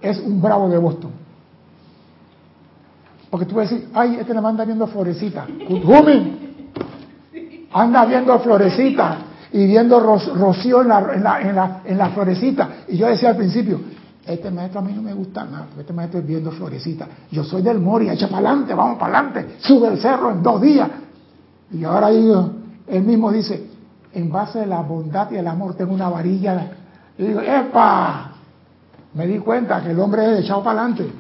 es un bravo de Boston. Porque tú vas a decir, ay, este le anda viendo florecita. anda viendo florecita y viendo rocío en la florecita. Y yo decía al principio, este maestro a mí no me gusta nada, este maestro es viendo florecita. Yo soy del Moria, echa para adelante, vamos para adelante, sube el cerro en dos días. Y ahora digo, él mismo dice, en base a la bondad y el amor tengo una varilla. Y digo, ¡epa! Me di cuenta que el hombre es echado para adelante.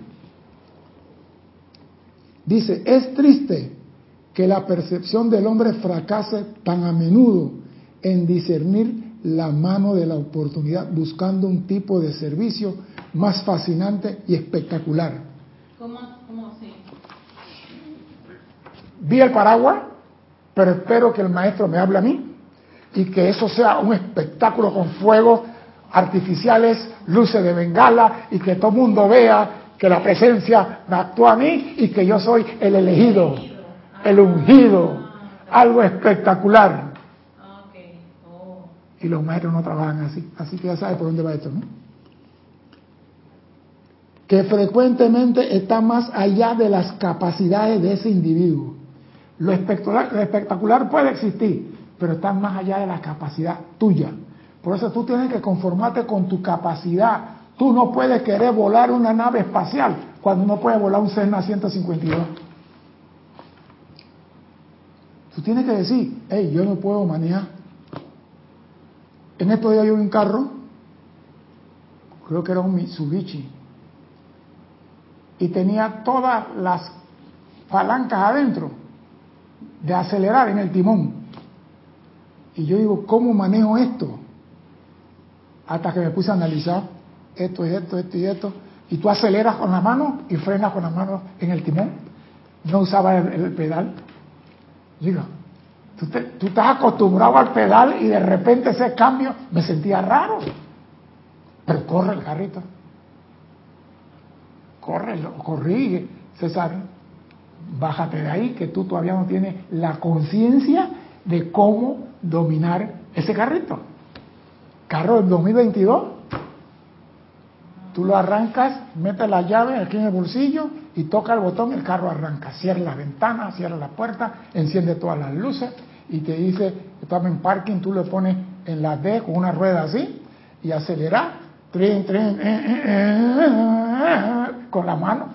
Dice, es triste que la percepción del hombre fracase tan a menudo en discernir la mano de la oportunidad buscando un tipo de servicio más fascinante y espectacular. ¿Cómo, cómo así? Vi el paraguas, pero espero que el maestro me hable a mí y que eso sea un espectáculo con fuegos artificiales, luces de bengala y que todo mundo vea que la presencia me actúa a mí y que yo soy el elegido, el ungido, algo espectacular. Y los maestros no trabajan así, así que ya sabes por dónde va esto, ¿no? Que frecuentemente está más allá de las capacidades de ese individuo. Lo espectacular, puede existir, pero está más allá de la capacidad tuya. Por eso tú tienes que conformarte con tu capacidad. Tú no puedes querer volar una nave espacial cuando no puedes volar un Cessna 152. Tú tienes que decir, hey, yo no puedo manejar. En estos días yo vi un carro, creo que era un Mitsubishi, y tenía todas las palancas adentro de acelerar en el timón. Y yo digo, ¿cómo manejo esto? Hasta que me puse a analizar esto y esto, esto y esto. Y tú aceleras con la mano y frenas con la mano en el timón. No usaba el, el pedal. Digo, tú, te, tú estás acostumbrado al pedal y de repente ese cambio me sentía raro. Pero corre el carrito. Corre, lo corrige, César. Bájate de ahí que tú todavía no tienes la conciencia de cómo dominar ese carrito. Carro del 2022. Tú lo arrancas, metes la llave aquí en el bolsillo y toca el botón, el carro arranca. Cierra la ventana, cierra la puerta, enciende todas las luces y te dice, estamos en parking, tú le pones en la D con una rueda así y acelera, tren, tren, eh, eh, eh, con la mano.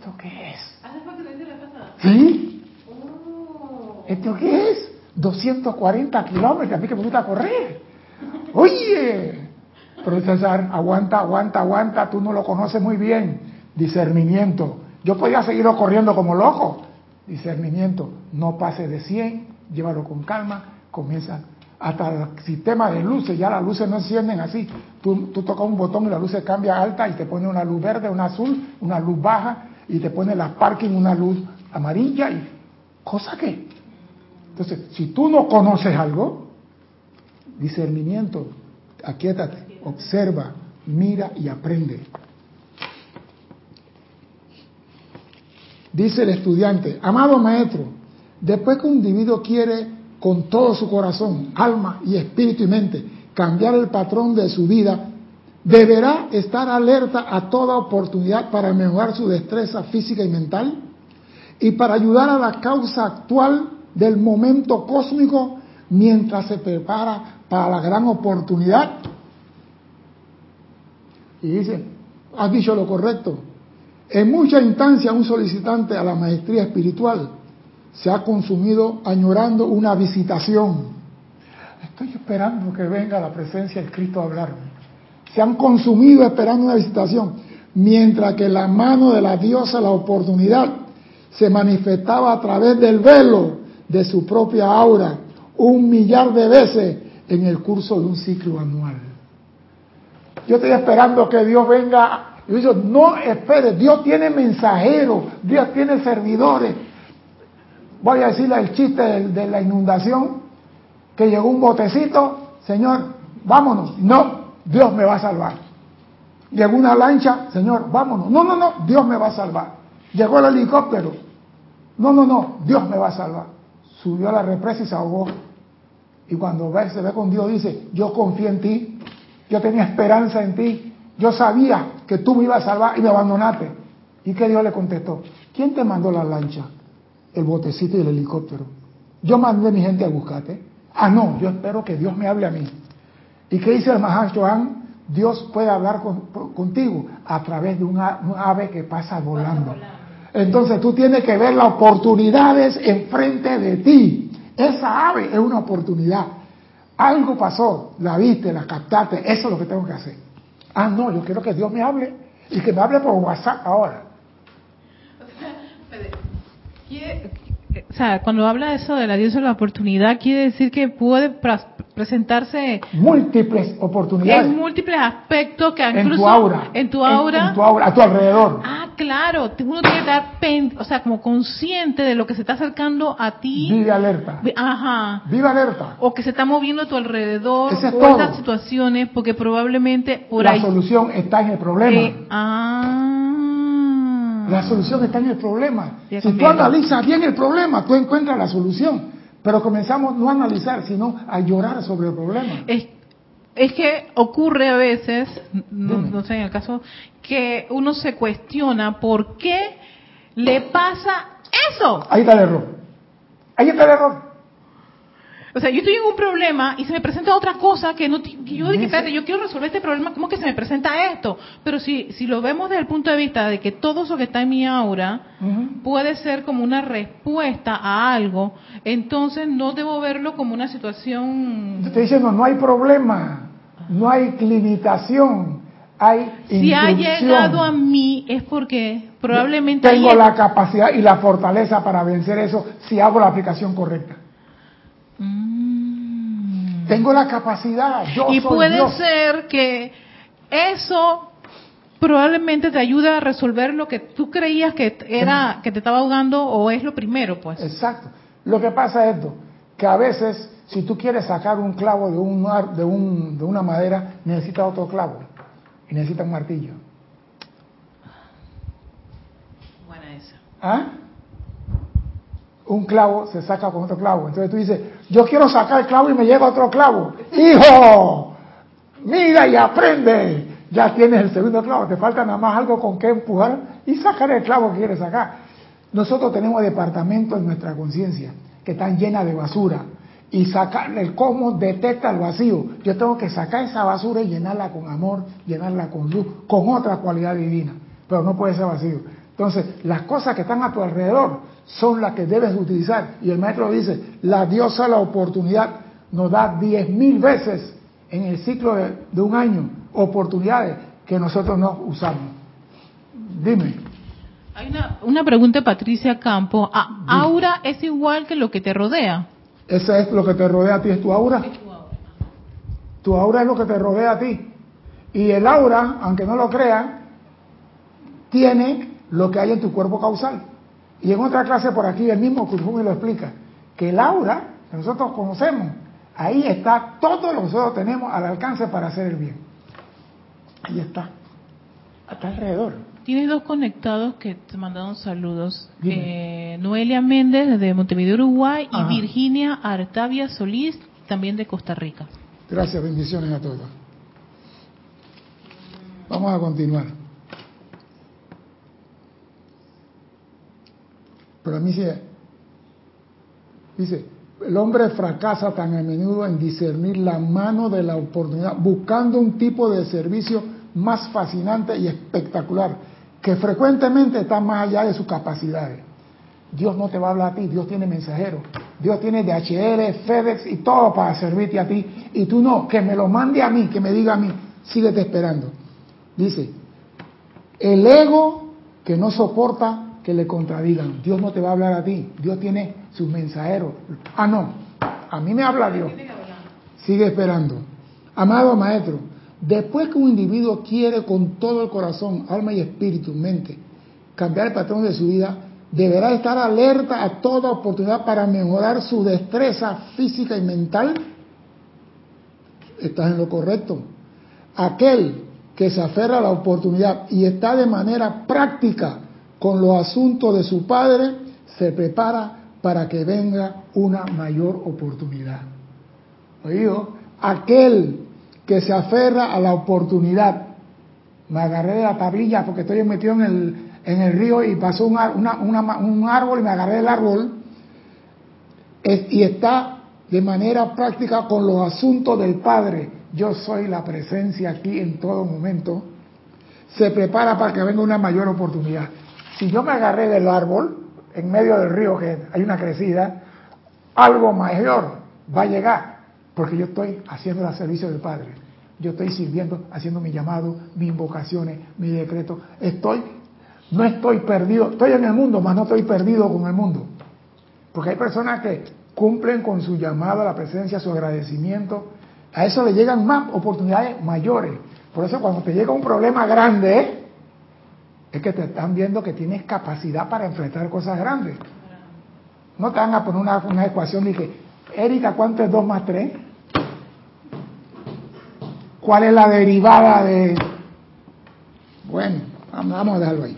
¿Esto qué es? ¿Sí? Oh. ¿Esto qué es? 240 kilómetros, a mí que me gusta correr. Oye, pero César, aguanta, aguanta, aguanta, tú no lo conoces muy bien. Discernimiento. Yo podía seguirlo corriendo como loco. Discernimiento. No pase de 100, llévalo con calma, comienza. Hasta el sistema de luces, ya las luces no encienden así. Tú, tú tocas un botón y la luz se cambia alta y te pone una luz verde, una azul, una luz baja y te pone la parking una luz amarilla y cosa que entonces, si tú no conoces algo, discernimiento, aquíétate, observa, mira y aprende. Dice el estudiante, amado maestro, después que un individuo quiere con todo su corazón, alma y espíritu y mente cambiar el patrón de su vida, deberá estar alerta a toda oportunidad para mejorar su destreza física y mental y para ayudar a la causa actual del momento cósmico mientras se prepara para la gran oportunidad. Y dice, has dicho lo correcto. En muchas instancias un solicitante a la maestría espiritual se ha consumido añorando una visitación. Estoy esperando que venga la presencia del Cristo a hablarme. Se han consumido esperando una visitación, mientras que la mano de la diosa, la oportunidad, se manifestaba a través del velo de su propia aura un millar de veces en el curso de un ciclo anual. Yo estoy esperando que Dios venga. Yo no espere, Dios tiene mensajeros, Dios tiene servidores. Voy a decirle el chiste de, de la inundación, que llegó un botecito, Señor, vámonos. No, Dios me va a salvar. Llegó una lancha, Señor, vámonos. No, no, no, Dios me va a salvar. Llegó el helicóptero. No, no, no, Dios me va a salvar. Subió a la represa y se ahogó. Y cuando se ve con Dios, dice, yo confío en ti, yo tenía esperanza en ti, yo sabía que tú me ibas a salvar y me abandonaste. ¿Y que Dios le contestó? ¿Quién te mandó la lancha? El botecito y el helicóptero. Yo mandé mi gente a buscarte. Ah, no, yo espero que Dios me hable a mí. ¿Y qué dice el Mahashohan? Dios puede hablar con, contigo a través de una, un ave que pasa volando. Entonces tú tienes que ver las oportunidades enfrente de ti. Esa ave es una oportunidad. Algo pasó, la viste, la captaste, eso es lo que tengo que hacer. Ah, no, yo quiero que Dios me hable y que me hable por WhatsApp ahora. Quiere- o sea, cuando habla de eso de la diosa de la oportunidad, quiere decir que puede presentarse Múltiples oportunidades en múltiples aspectos que en incluso tu aura. en tu En- aura. en tu aura, a tu alrededor. Ah, claro, uno tiene que estar, pen- o sea, como consciente de lo que se está acercando a ti. Vive alerta. Ajá. Vive alerta. O que se está moviendo a tu alrededor, es o estas situaciones, porque probablemente por La ahí. solución está en el problema. Eh, ah. La solución está en el problema. Si tú analizas bien el problema, tú encuentras la solución. Pero comenzamos no a analizar, sino a llorar sobre el problema. Es, es que ocurre a veces, no, no sé en el caso, que uno se cuestiona por qué le pasa eso. Ahí está el error. Ahí está el error. O sea, yo estoy en un problema y se me presenta otra cosa que no... yo dije, espérate, yo quiero resolver este problema, ¿cómo que se me presenta esto? Pero si, si lo vemos desde el punto de vista de que todo eso que está en mi aura puede ser como una respuesta a algo, entonces no debo verlo como una situación... Te estoy diciendo, no hay problema, no hay limitación, hay Si ha llegado a mí es porque probablemente... Tengo la capacidad y la fortaleza para vencer eso si hago la aplicación correcta. Mm. Tengo la capacidad. Yo Y soy puede Dios. ser que eso probablemente te ayude a resolver lo que tú creías que era que te estaba ahogando o es lo primero, pues. Exacto. Lo que pasa es esto, que a veces si tú quieres sacar un clavo de, un, de, un- de una madera, necesitas otro clavo y necesitas un martillo. Buena esa. ¿Ah? Un clavo se saca con otro clavo. Entonces tú dices, yo quiero sacar el clavo y me llega otro clavo. Hijo, mira y aprende. Ya tienes el segundo clavo. Te falta nada más algo con que empujar y sacar el clavo que quieres sacar. Nosotros tenemos departamentos en nuestra conciencia que están llenas de basura. Y sacar el cosmos detecta el vacío. Yo tengo que sacar esa basura y llenarla con amor, llenarla con luz, con otra cualidad divina. Pero no puede ser vacío. Entonces, las cosas que están a tu alrededor son las que debes utilizar. Y el maestro dice, la diosa la oportunidad nos da diez mil veces en el ciclo de, de un año oportunidades que nosotros no usamos. Dime, Hay una, una pregunta de Patricia Campo. A- ¿Aura es igual que lo que te rodea? ¿eso es lo que te rodea a ti? ¿Es tu aura? Tu aura es lo que te rodea a ti. Y el aura, aunque no lo creas, tiene lo que hay en tu cuerpo causal. Y en otra clase por aquí, el mismo Kuzumi lo explica, que el aura que nosotros conocemos, ahí está todo lo que nosotros tenemos al alcance para hacer el bien. Ahí está. Está alrededor. Tienes dos conectados que te mandaron saludos. Eh, Noelia Méndez desde Montevideo, Uruguay y. Virginia Artavia Solís también de Costa Rica. Gracias, bendiciones a todos. Vamos a continuar. Pero a mí sí, dice, el hombre fracasa tan a menudo en discernir la mano de la oportunidad, buscando un tipo de servicio más fascinante y espectacular, que frecuentemente está más allá de sus capacidades. Dios no te va a hablar a ti, Dios tiene mensajeros. Dios tiene DHL, FedEx y todo para servirte a ti. Y tú no, que me lo mande a mí, que me diga a mí, síguete esperando. Dice, el ego que no soporta que le contradigan. Dios no te va a hablar a ti, Dios tiene sus mensajeros. Ah, no, a mí me habla Dios. Sigue esperando. Amado maestro, después que un individuo quiere con todo el corazón, alma y espíritu, mente, cambiar el patrón de su vida, deberá estar alerta a toda oportunidad para mejorar su destreza física y mental. Estás en lo correcto. Aquel que se aferra a la oportunidad y está de manera práctica con los asuntos de su padre, se prepara para que venga una mayor oportunidad. Oído, aquel que se aferra a la oportunidad. Me agarré de la tablilla porque estoy metido en el, en el río y pasó un, un árbol y me agarré del árbol. Y está de manera práctica con los asuntos del Padre. Yo soy la presencia aquí en todo momento. Se prepara para que venga una mayor oportunidad. Si yo me agarré del árbol, en medio del río que hay una crecida, algo mayor va a llegar, porque yo estoy haciendo el servicio del Padre. Yo estoy sirviendo, haciendo mi llamado, mis invocaciones, mi decreto. Estoy No estoy perdido, estoy en el mundo, mas no estoy perdido con el mundo. Porque hay personas que cumplen con su llamado a la presencia, su agradecimiento. A eso le llegan más oportunidades mayores. Por eso cuando te llega un problema grande, es que te están viendo que tienes capacidad para enfrentar cosas grandes. No te van a poner una, ecuación y que, Erika, ¿cuánto es 2 más 3? ¿Cuál es la derivada de...? Bueno, vamos a dejarlo ahí.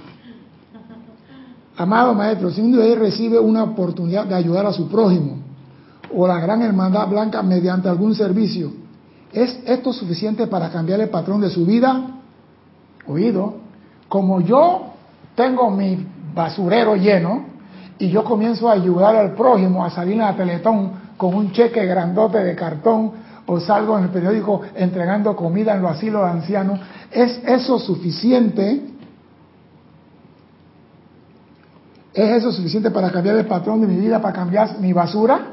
Amado maestro, si un día recibe una oportunidad de ayudar a su prójimo o la gran hermandad blanca mediante algún servicio, ¿es esto suficiente para cambiar el patrón de su vida? Oído, como yo tengo mi basurero lleno y yo comienzo a ayudar al prójimo a salir en la Teletón con un cheque grandote de cartón o salgo en el periódico entregando comida en los asilos de ancianos, ¿es eso suficiente? ¿Es eso suficiente para cambiar el patrón de mi vida, para cambiar mi basura?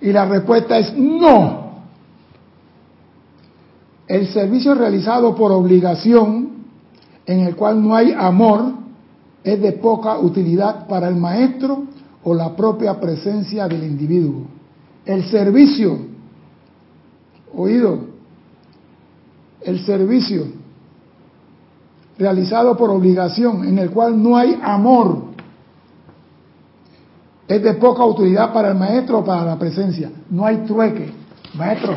Y la respuesta es no. El servicio realizado por obligación en el cual no hay amor es de poca utilidad para el maestro o la propia presencia del individuo. El servicio, oído, el servicio realizado por obligación en el cual no hay amor es de poca utilidad para el maestro o para la presencia. No hay trueque. Maestro,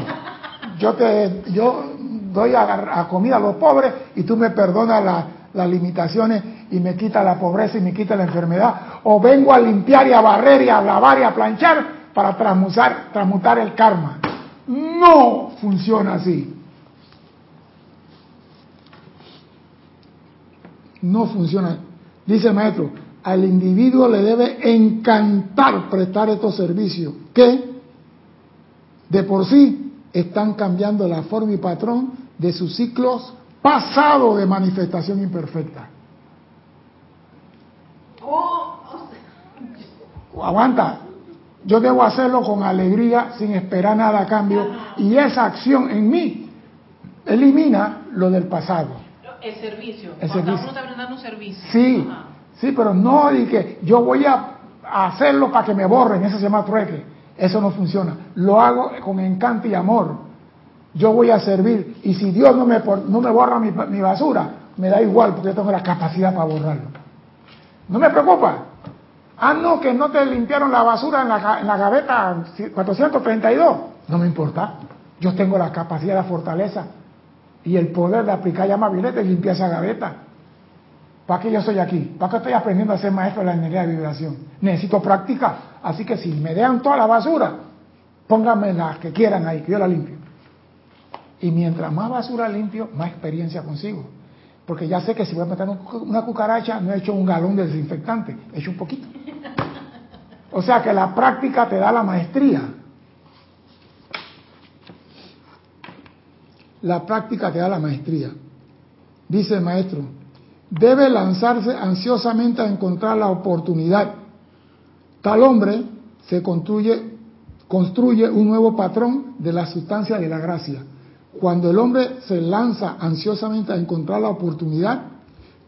yo te, yo doy a, comida a los pobres y tú me perdonas las limitaciones y me quita la pobreza y me quita la enfermedad. O vengo a limpiar y a barrer y a lavar y a planchar para transmutar, transmutar el karma. No funciona así. No funciona. Dice el maestro, al individuo le debe encantar prestar estos servicios que de por sí están cambiando la forma y patrón de sus ciclos pasados de manifestación imperfecta. Aguanta, yo debo hacerlo con alegría, sin esperar nada a cambio, y esa acción en mí elimina lo del pasado. El servicio. El servicio. uno está brindando un servicio. Sí, sí, pero no de que yo voy a hacerlo para que me borren, eso se llama trueque. Eso no funciona. Lo hago con encanto y amor yo voy a servir. Y si Dios no me, no me borra mi, basura, me da igual porque yo tengo la capacidad para borrarlo. No me preocupa. Ah, no, que no te limpiaron la basura en la, en la gaveta 432. No me importa. Yo tengo la capacidad, la fortaleza y el poder de aplicar llama violeta y limpiar esa gaveta. ¿Para qué yo soy aquí? ¿Para qué estoy aprendiendo a ser maestro de la energía de vibración? Necesito práctica. Así que si me dejan toda la basura, pónganme las que quieran ahí, que yo la limpio. Y mientras más basura limpio, más experiencia consigo. Porque ya sé que si voy a meter una cucaracha, no he hecho un galón de desinfectante, he hecho un poquito. O sea que la práctica te da la maestría. La práctica te da la maestría. Dice el maestro, debe lanzarse ansiosamente a encontrar la oportunidad. Tal hombre se construye, construye un nuevo patrón de la sustancia de la gracia cuando el hombre se lanza ansiosamente a encontrar la oportunidad,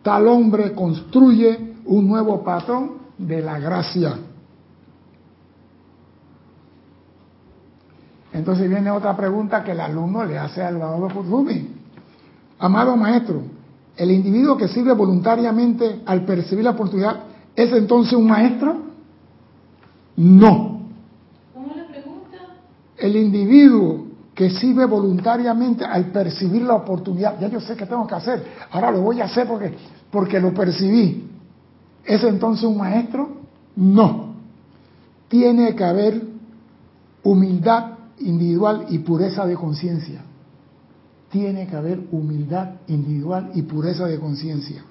tal hombre construye un nuevo patrón de la gracia. Entonces viene otra pregunta que el alumno le hace al Salvador Rumi. Amado maestro, ¿el individuo que sirve voluntariamente al percibir la oportunidad es entonces un maestro? No. ¿Cómo la pregunta? El individuo que sirve voluntariamente al percibir la oportunidad. Ya yo sé que tengo que hacer, ahora lo voy a hacer porque, porque lo percibí. ¿Es entonces un maestro? No. Tiene que haber humildad individual y pureza de conciencia. Tiene que haber humildad individual y pureza de conciencia.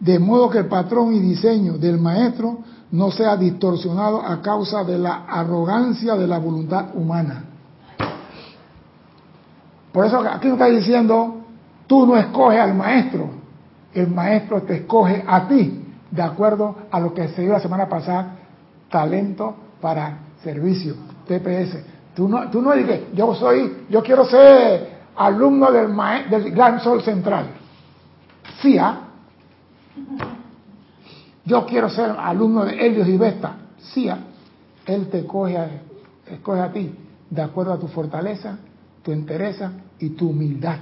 De modo que el patrón y diseño del maestro no sea distorsionado a causa de la arrogancia de la voluntad humana. Por eso aquí está diciendo, tú no escoges al maestro, el maestro te escoge a ti, de acuerdo a lo que se dio la semana pasada, talento para servicio, TPS. Tú no, tú no dices, yo soy, yo quiero ser alumno del, del Gran Sol Central. Sí, ¿ah? yo quiero ser alumno de Helios y Vesta. Sí, él te escoge a ti de acuerdo a tu fortaleza, tu entereza y tu humildad.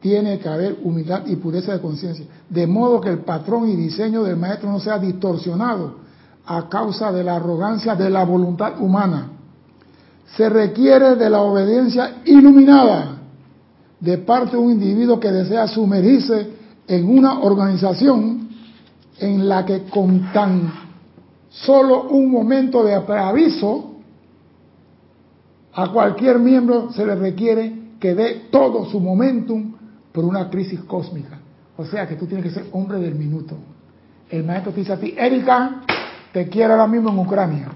Tiene que haber humildad y pureza de conciencia, de modo que el patrón y diseño del maestro no sea distorsionado a causa de la arrogancia de la voluntad humana. Se requiere de la obediencia iluminada de parte de un individuo que desea sumergirse en una organización en la que con tan solo un momento de preaviso a cualquier miembro se le requiere que dé todo su momentum por una crisis cósmica. O sea que tú tienes que ser hombre del minuto. El maestro te dice a ti, Erika, te quiero ahora mismo en Ucrania.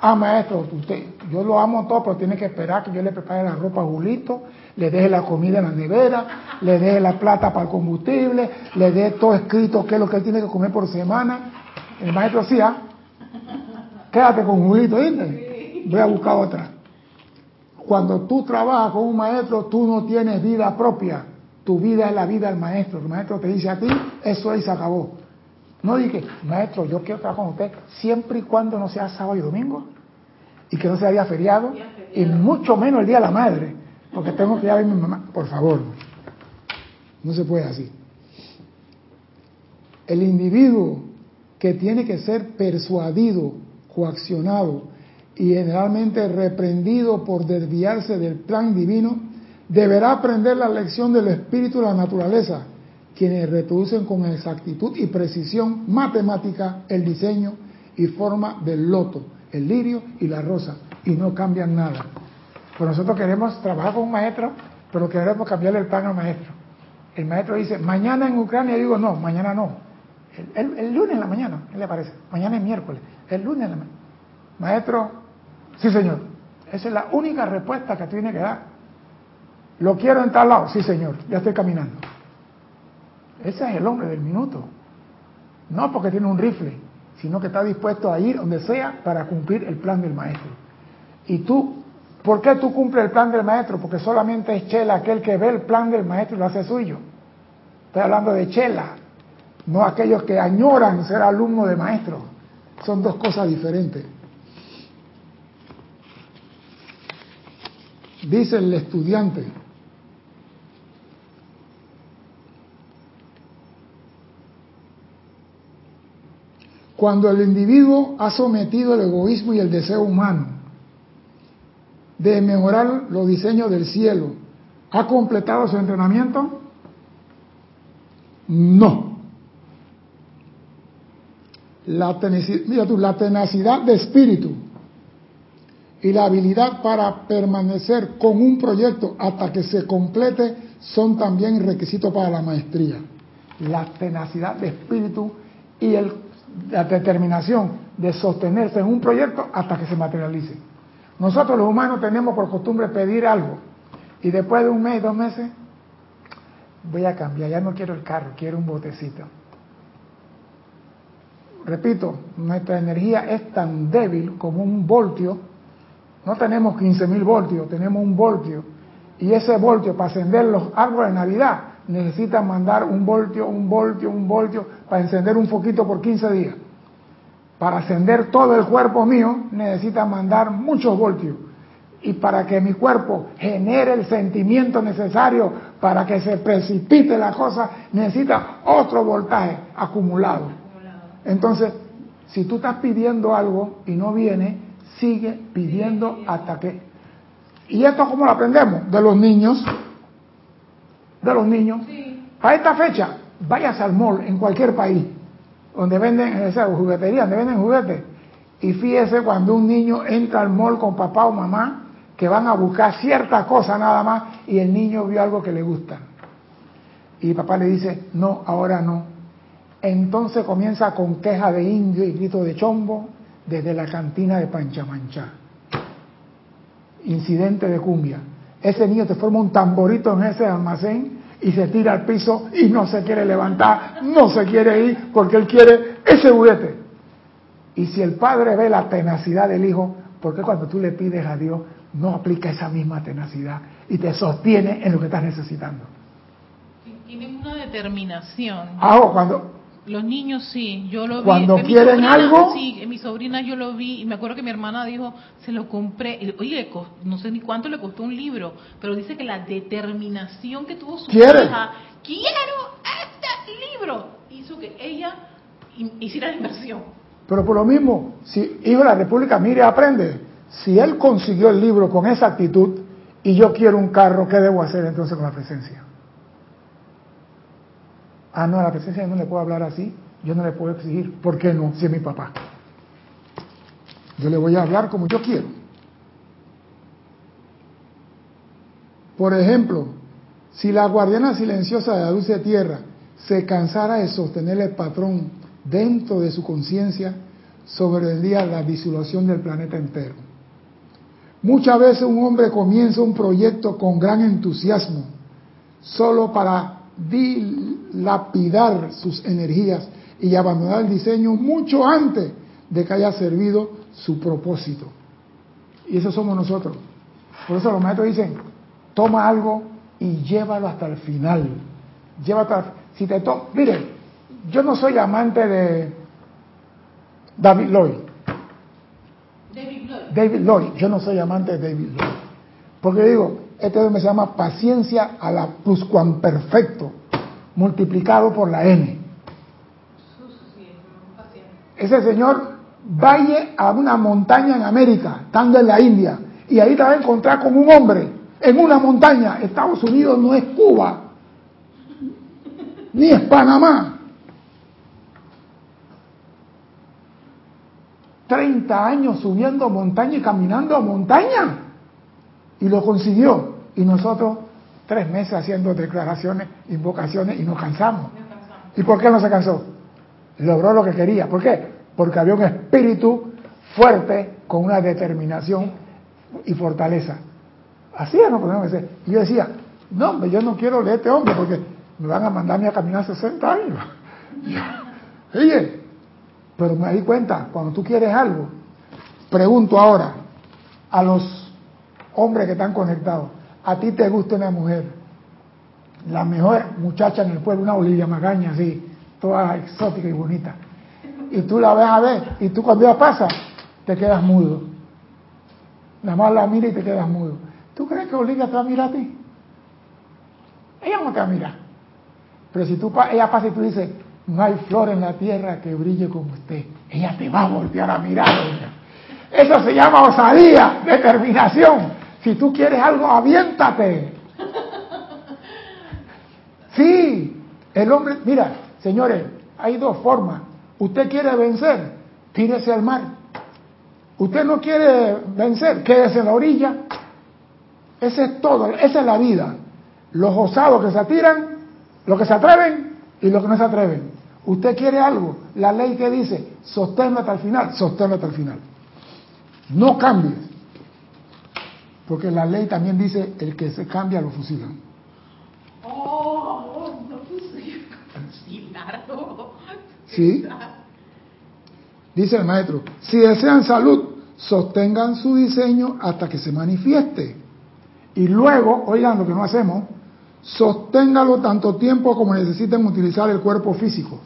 Ah, maestro, usted, yo lo amo todo, pero tiene que esperar que yo le prepare la ropa a Julito, le deje la comida en la nevera, le deje la plata para el combustible, le dé todo escrito qué es lo que él tiene que comer por semana. El maestro decía, quédate con Julito, ¿viste? Voy a buscar otra. Cuando tú trabajas con un maestro, tú no tienes vida propia. Tu vida es la vida del maestro. El maestro te dice a ti, eso ahí se acabó. No dije, maestro, yo quiero trabajar con usted siempre y cuando no sea sábado y domingo y que no sea día feriado, y mucho menos el día de la madre, porque tengo que ir a ver a mi mamá. Por favor, no se puede así. El individuo que tiene que ser persuadido, coaccionado y generalmente reprendido por desviarse del plan divino, deberá aprender la lección del espíritu de la naturaleza, quienes reproducen con exactitud y precisión matemática el diseño y forma del loto, el lirio y la rosa, y no cambian nada. Pero nosotros queremos trabajar con un maestro, pero queremos cambiarle el plan al maestro. El maestro dice, mañana en Ucrania, digo, no, mañana no. El, lunes en la mañana, ¿qué le parece? Mañana es miércoles, el lunes en la mañana. Maestro, sí señor, esa es la única respuesta que tiene que dar. ¿Lo quiero en tal lado? Sí, señor, ya estoy caminando. Ese es el hombre del minuto. No porque tiene un rifle, sino que está dispuesto a ir donde sea para cumplir el plan del maestro. Y tú, ¿por qué tú cumples el plan del maestro? Porque solamente es Chela aquel que ve el plan del maestro y lo hace suyo. Estoy hablando de Chela, no aquellos que añoran ser alumno de maestro. Son dos cosas diferentes. Dice el estudiante, Cuando el individuo ha sometido el egoísmo y el deseo humano de mejorar los diseños del cielo, ¿ha completado su entrenamiento? No. La tenacidad, la tenacidad de espíritu y la habilidad para permanecer con un proyecto hasta que se complete son también requisitos para la maestría. La tenacidad de espíritu y la determinación de sostenerse en un proyecto hasta que se materialice. Nosotros los humanos tenemos por costumbre pedir algo y después de un mes, dos meses, voy a cambiar, ya no quiero el carro, quiero un botecito. Repito, nuestra energía es tan débil como un voltio, no tenemos 15.000 voltios, tenemos un voltio, y ese voltio para encender los árboles de Navidad necesita mandar un voltio, un voltio, un voltio para encender un foquito por 15 días. Para encender todo el cuerpo mío necesita mandar muchos voltios. Y para que mi cuerpo genere el sentimiento necesario para que se precipite la cosa, necesita otro voltaje acumulado. Entonces, si tú estás pidiendo algo y no viene, sigue pidiendo hasta que... ¿Y esto cómo lo aprendemos? De los niños de los niños. Para esta fecha, vayas al mall en cualquier país donde venden, esa juguetería, donde venden juguetes. Y fíjese cuando un niño entra al mall con papá o mamá, que van a buscar cierta cosa nada más, y el niño vio algo que le gusta. Y papá le dice, no, ahora no. Entonces comienza con queja de indio y grito de chombo desde la cantina de Panchamanchá. Incidente de cumbia. Ese niño te forma un tamborito en ese almacén y se tira al piso y no se quiere levantar, no se quiere ir porque él quiere ese juguete. Y si el padre ve la tenacidad del hijo, ¿por qué cuando tú le pides a Dios no aplica esa misma tenacidad y te sostiene en lo que estás necesitando? Tienen una determinación. Ah, cuando, Los niños sí, yo lo vi. Cuando mi quieren sobrina, algo- Sí, en mi sobrina yo lo vi y me acuerdo que mi hermana dijo, se lo compré. Oye, no sé ni cuánto le costó un libro, pero dice que la determinación que tuvo su ¿Quiere? hija, quiero este libro, hizo que ella hi- hiciera la inversión. Pero por lo mismo, si hijo de la República, mire, aprende. Si él consiguió el libro con esa actitud y yo quiero un carro, ¿qué debo hacer entonces con la presencia? Ah, no, a la presencia yo no le puedo hablar así, yo no le puedo exigir. ¿Por qué no? Si es mi papá. Yo le voy a hablar como yo quiero. Por ejemplo, si la guardiana silenciosa de la dulce tierra se cansara de sostener el patrón dentro de su conciencia, sobrevendría la disolución del planeta entero. Muchas veces un hombre comienza un proyecto con gran entusiasmo, solo para dilapidar sus energías y abandonar el diseño mucho antes de que haya servido su propósito. Y eso somos nosotros. Por eso los maestros dicen, toma algo y llévalo hasta el final. Llévalo hasta, si te to mire, yo no soy amante de David Lloyd. David Lloyd. David Lloyd, yo no soy amante de David Lloyd. Porque digo, este me se llama paciencia a la pluscuamperfecto, multiplicado por la N. Ese señor vaya a una montaña en América, estando en la India, y ahí te va a encontrar con un hombre en una montaña. Estados Unidos no es Cuba, ni es Panamá. 30 años subiendo montaña y caminando a montaña. Y lo consiguió. Y nosotros tres meses haciendo declaraciones, invocaciones y nos cansamos. ¿Y por qué no se cansó? Logró lo que quería. ¿Por qué? Porque había un espíritu fuerte con una determinación y fortaleza. Así es, no podemos decir. Y yo decía, no, hombre, yo no quiero leer este hombre porque me van a mandarme a caminar 60 años. Oye, pero me di cuenta, cuando tú quieres algo, pregunto ahora a los hombres que están conectados, ¿a ti te gusta una mujer? La mejor muchacha en el pueblo, una Olivia Magaña así, toda exótica y bonita. Y tú la ves a ver, y tú cuando ella pasa, te quedas mudo. Nada más la mira y te quedas mudo. ¿Tú crees que Olivia te va a mirar a ti? Ella no te va a mirar. Pero si tú, ella pasa y tú dices, no hay flor en la tierra que brille como usted, ella te va a voltear a mirar. Eso se llama osadía, determinación. Si tú quieres algo, aviéntate. Sí, el hombre, mira, señores, hay dos formas. Usted quiere vencer, tírese al mar. Usted no quiere vencer, quédese en la orilla. Ese es todo, esa es la vida. Los osados que se tiran, los que se atreven y los que no se atreven. Usted quiere algo, la ley que dice, sosténlo hasta el final, sosténlo hasta el final. No cambies. Porque la ley también dice, el que se cambia lo fusilan. Oh, no puse. Sí, claro. ¿Sí? Dice el maestro, si desean salud, sostengan su diseño hasta que se manifieste. Y luego, oigan lo que no hacemos, sosténgalo tanto tiempo como necesiten utilizar el cuerpo físico.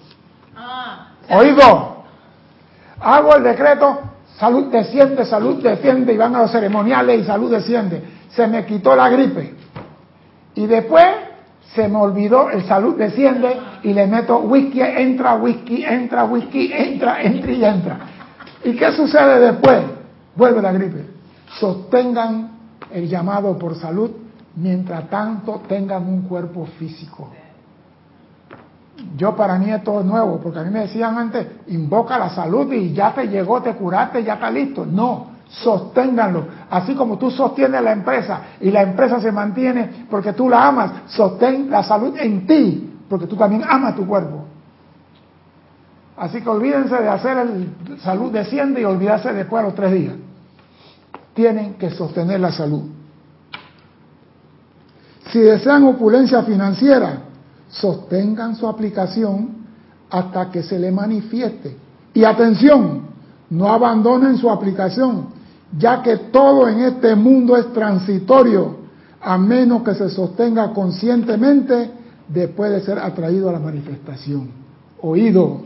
Ah, Oído, hago el decreto, salud desciende, salud desciende, y van a los ceremoniales y salud desciende. Se me quitó la gripe. Y después se me olvidó, el salud desciende y le meto whisky, entra, whisky, entra, whisky, entra, entra y entra. ¿Y qué sucede después? Vuelve la gripe. Sostengan el llamado por salud mientras tanto tengan un cuerpo físico. Yo para mí es nuevo, porque a mí me decían antes, invoca la salud y ya te llegó, te curaste, ya está listo. No, sosténganlo. Así como tú sostienes la empresa y la empresa se mantiene porque tú la amas, sostén la salud en ti, porque tú también amas tu cuerpo. Así que olvídense de hacer el salud desciende y olvidarse después a los tres días. Tienen que sostener la salud. Si desean opulencia financiera, sostengan su aplicación hasta que se le manifieste. Y atención, no abandonen su aplicación, ya que todo en este mundo es transitorio, a menos que se sostenga conscientemente después de ser atraído a la manifestación. Oído.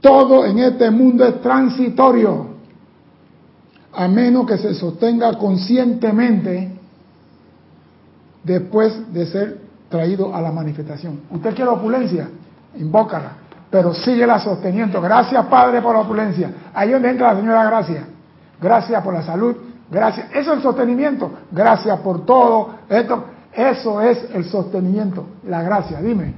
Todo en este mundo es transitorio, a menos que se sostenga conscientemente después de ser traído a la manifestación. ¿Usted quiere opulencia? Invócala, pero síguela sosteniendo. Gracias, Padre, por la opulencia. Ahí donde entra la señora Gracia. Gracias por la salud. Gracias. Eso es el sostenimiento. Gracias por todo. Esto, eso es el sostenimiento. La gracia. Dime.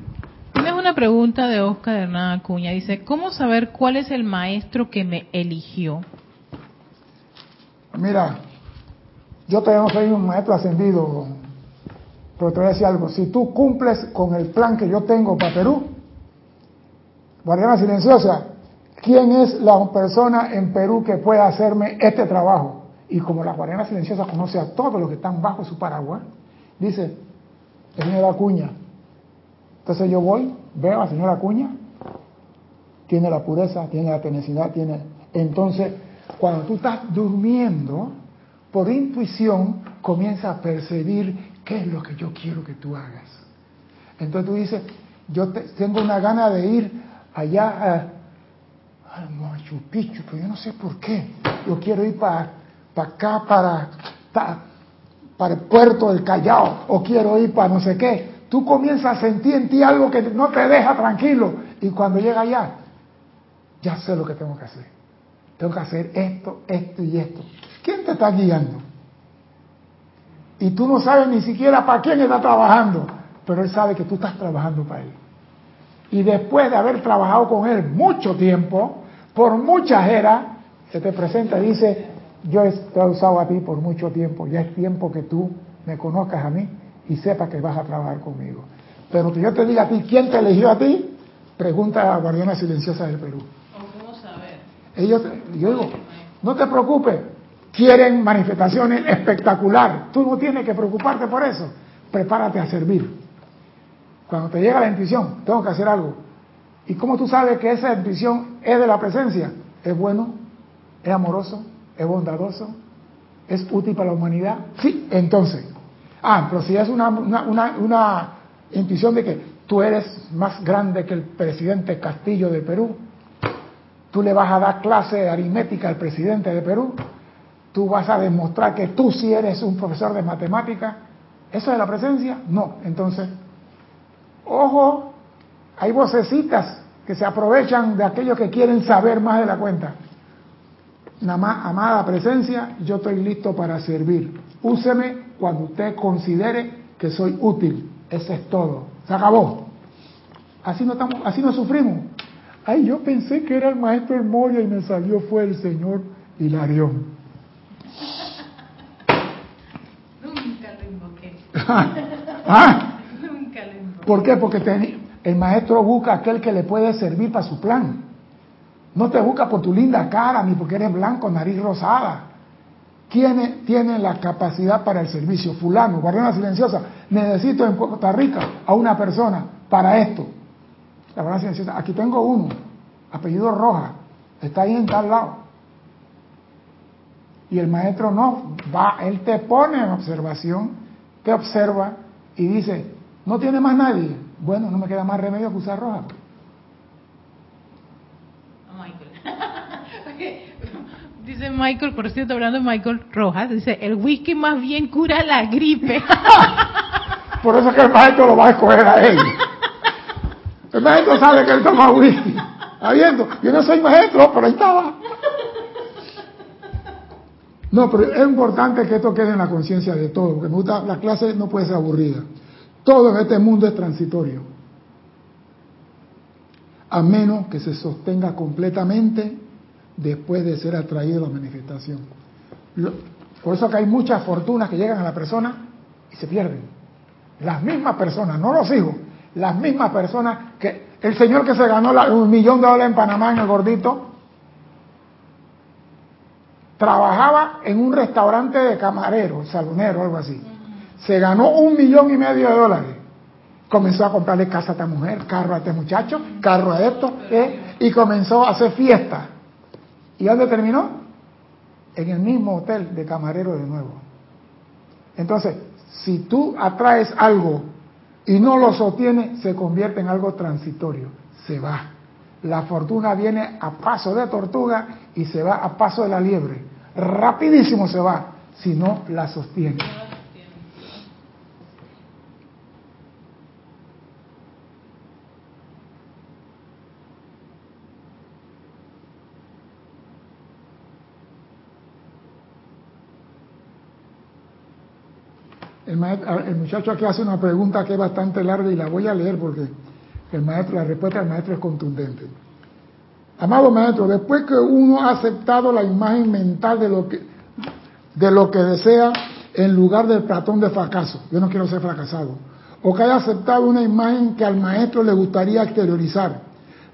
Tienes una pregunta de Oscar Hernán Acuña. Dice, ¿cómo saber cuál es el maestro que me eligió? Mira, yo todavía no soy un maestro ascendido, pero te voy a decir algo. Si tú cumples con el plan que yo tengo para Perú, Guardiana Silenciosa, ¿quién es la persona en Perú que pueda hacerme este trabajo? Y como la Guardiana Silenciosa conoce a todos los que están bajo su paraguas, dice, el señor Acuña. Entonces yo voy, veo a señora Acuña, tiene la pureza, tiene la tenacidad, tiene... Entonces, cuando tú estás durmiendo, por intuición comienza a percibir qué es lo que yo quiero que tú hagas. Entonces tú dices, yo tengo una gana de ir allá a, Machu Picchu, pero yo no sé por qué. Yo quiero ir para acá, para, para el puerto del Callao, o quiero ir para no sé qué. Tú comienzas a sentir en ti algo que no te deja tranquilo. Y cuando llega allá, ya sé lo que tengo que hacer. Tengo que hacer esto, esto y esto. ¿Quién te está guiando? Y tú no sabes ni siquiera para quién está trabajando, pero él sabe que tú estás trabajando para él. Y después de haber trabajado con él mucho tiempo, por muchas eras, se te presenta y dice, yo he usado a ti por mucho tiempo, ya es tiempo que tú me conozcas a mí y sepas que vas a trabajar conmigo. Pero que yo te diga a ti, ¿quién te eligió a ti? Pregunta a la Guardiana Silenciosa del Perú. ¿Cómo saber? Ellos, yo digo, no te preocupes, quieren manifestaciones espectacular. Tú no tienes que preocuparte por eso. Prepárate a servir. Cuando te llega la intuición, tengo que hacer algo. ¿Y cómo tú sabes que esa intuición es de la presencia? Es bueno, es amoroso, es bondadoso, es útil para la humanidad. Sí, entonces. Ah, pero si es una, una, una, intuición de que tú eres más grande que el presidente Castillo de Perú, tú le vas a dar clase de aritmética al presidente de Perú, tú vas a demostrar que tú sí eres un profesor de matemática, ¿eso es la presencia? No, entonces Ojo, hay vocecitas que se aprovechan de aquellos que quieren saber más de la cuenta. Nada más, amada presencia, yo estoy listo para servir. Úseme cuando usted considere que soy útil. Eso es todo. Se acabó. Así no, estamos, así no sufrimos. Ay, yo pensé que era el maestro Moya y me salió fue el señor Hilarión. Nunca lo ¿Ah? ¿Por qué? Porque el maestro busca aquel que le puede servir para su plan. No te busca por tu linda cara, ni porque eres blanco, nariz rosada. ¿Quién tiene la capacidad para el servicio? Fulano, guardiana silenciosa. Necesito en Costa Rica a una persona para esto. La guardiana silenciosa. Aquí tengo uno, apellido Roja. Está ahí en tal lado. Y el maestro no, va, él te pone en observación, te observa y dice, ¿No tiene más nadie? Bueno, no me queda más remedio que usar roja. Michael. Dice Michael, por cierto, hablando de Michael Rojas, dice, el whisky más bien cura la gripe. por eso es que el maestro lo va a escoger a él. El maestro sabe que él toma whisky. Habiendo, yo no soy maestro, pero ahí estaba. No, pero es importante que esto quede en la conciencia de todos, porque me gusta, la clase no puede ser aburrida. Todo en este mundo es transitorio, a menos que se sostenga completamente después de ser atraído a la manifestación. Por eso que hay muchas fortunas que llegan a la persona y se pierden. Las mismas personas, no los hijos, las mismas personas que el señor que se ganó un millón de dólares en Panamá en el gordito, trabajaba en un restaurante de camarero, salonero, algo así. Se ganó un millón y medio de dólares. Comenzó a comprarle casa a esta mujer, carro a este muchacho, carro a esto, ¿eh? y comenzó a hacer fiesta. ¿Y dónde terminó? En el mismo hotel de camarero de nuevo. Entonces, si tú atraes algo y no lo sostiene, se convierte en algo transitorio, se va. La fortuna viene a paso de tortuga y se va a paso de la liebre. Rapidísimo se va si no la sostiene. El, muchacho aquí hace una pregunta que es bastante larga y la voy a leer porque el maestro, la respuesta del maestro es contundente. Amado maestro, después que uno ha aceptado la imagen mental de lo que, de lo que desea en lugar del platón de fracaso, yo no quiero ser fracasado, o que haya aceptado una imagen que al maestro le gustaría exteriorizar,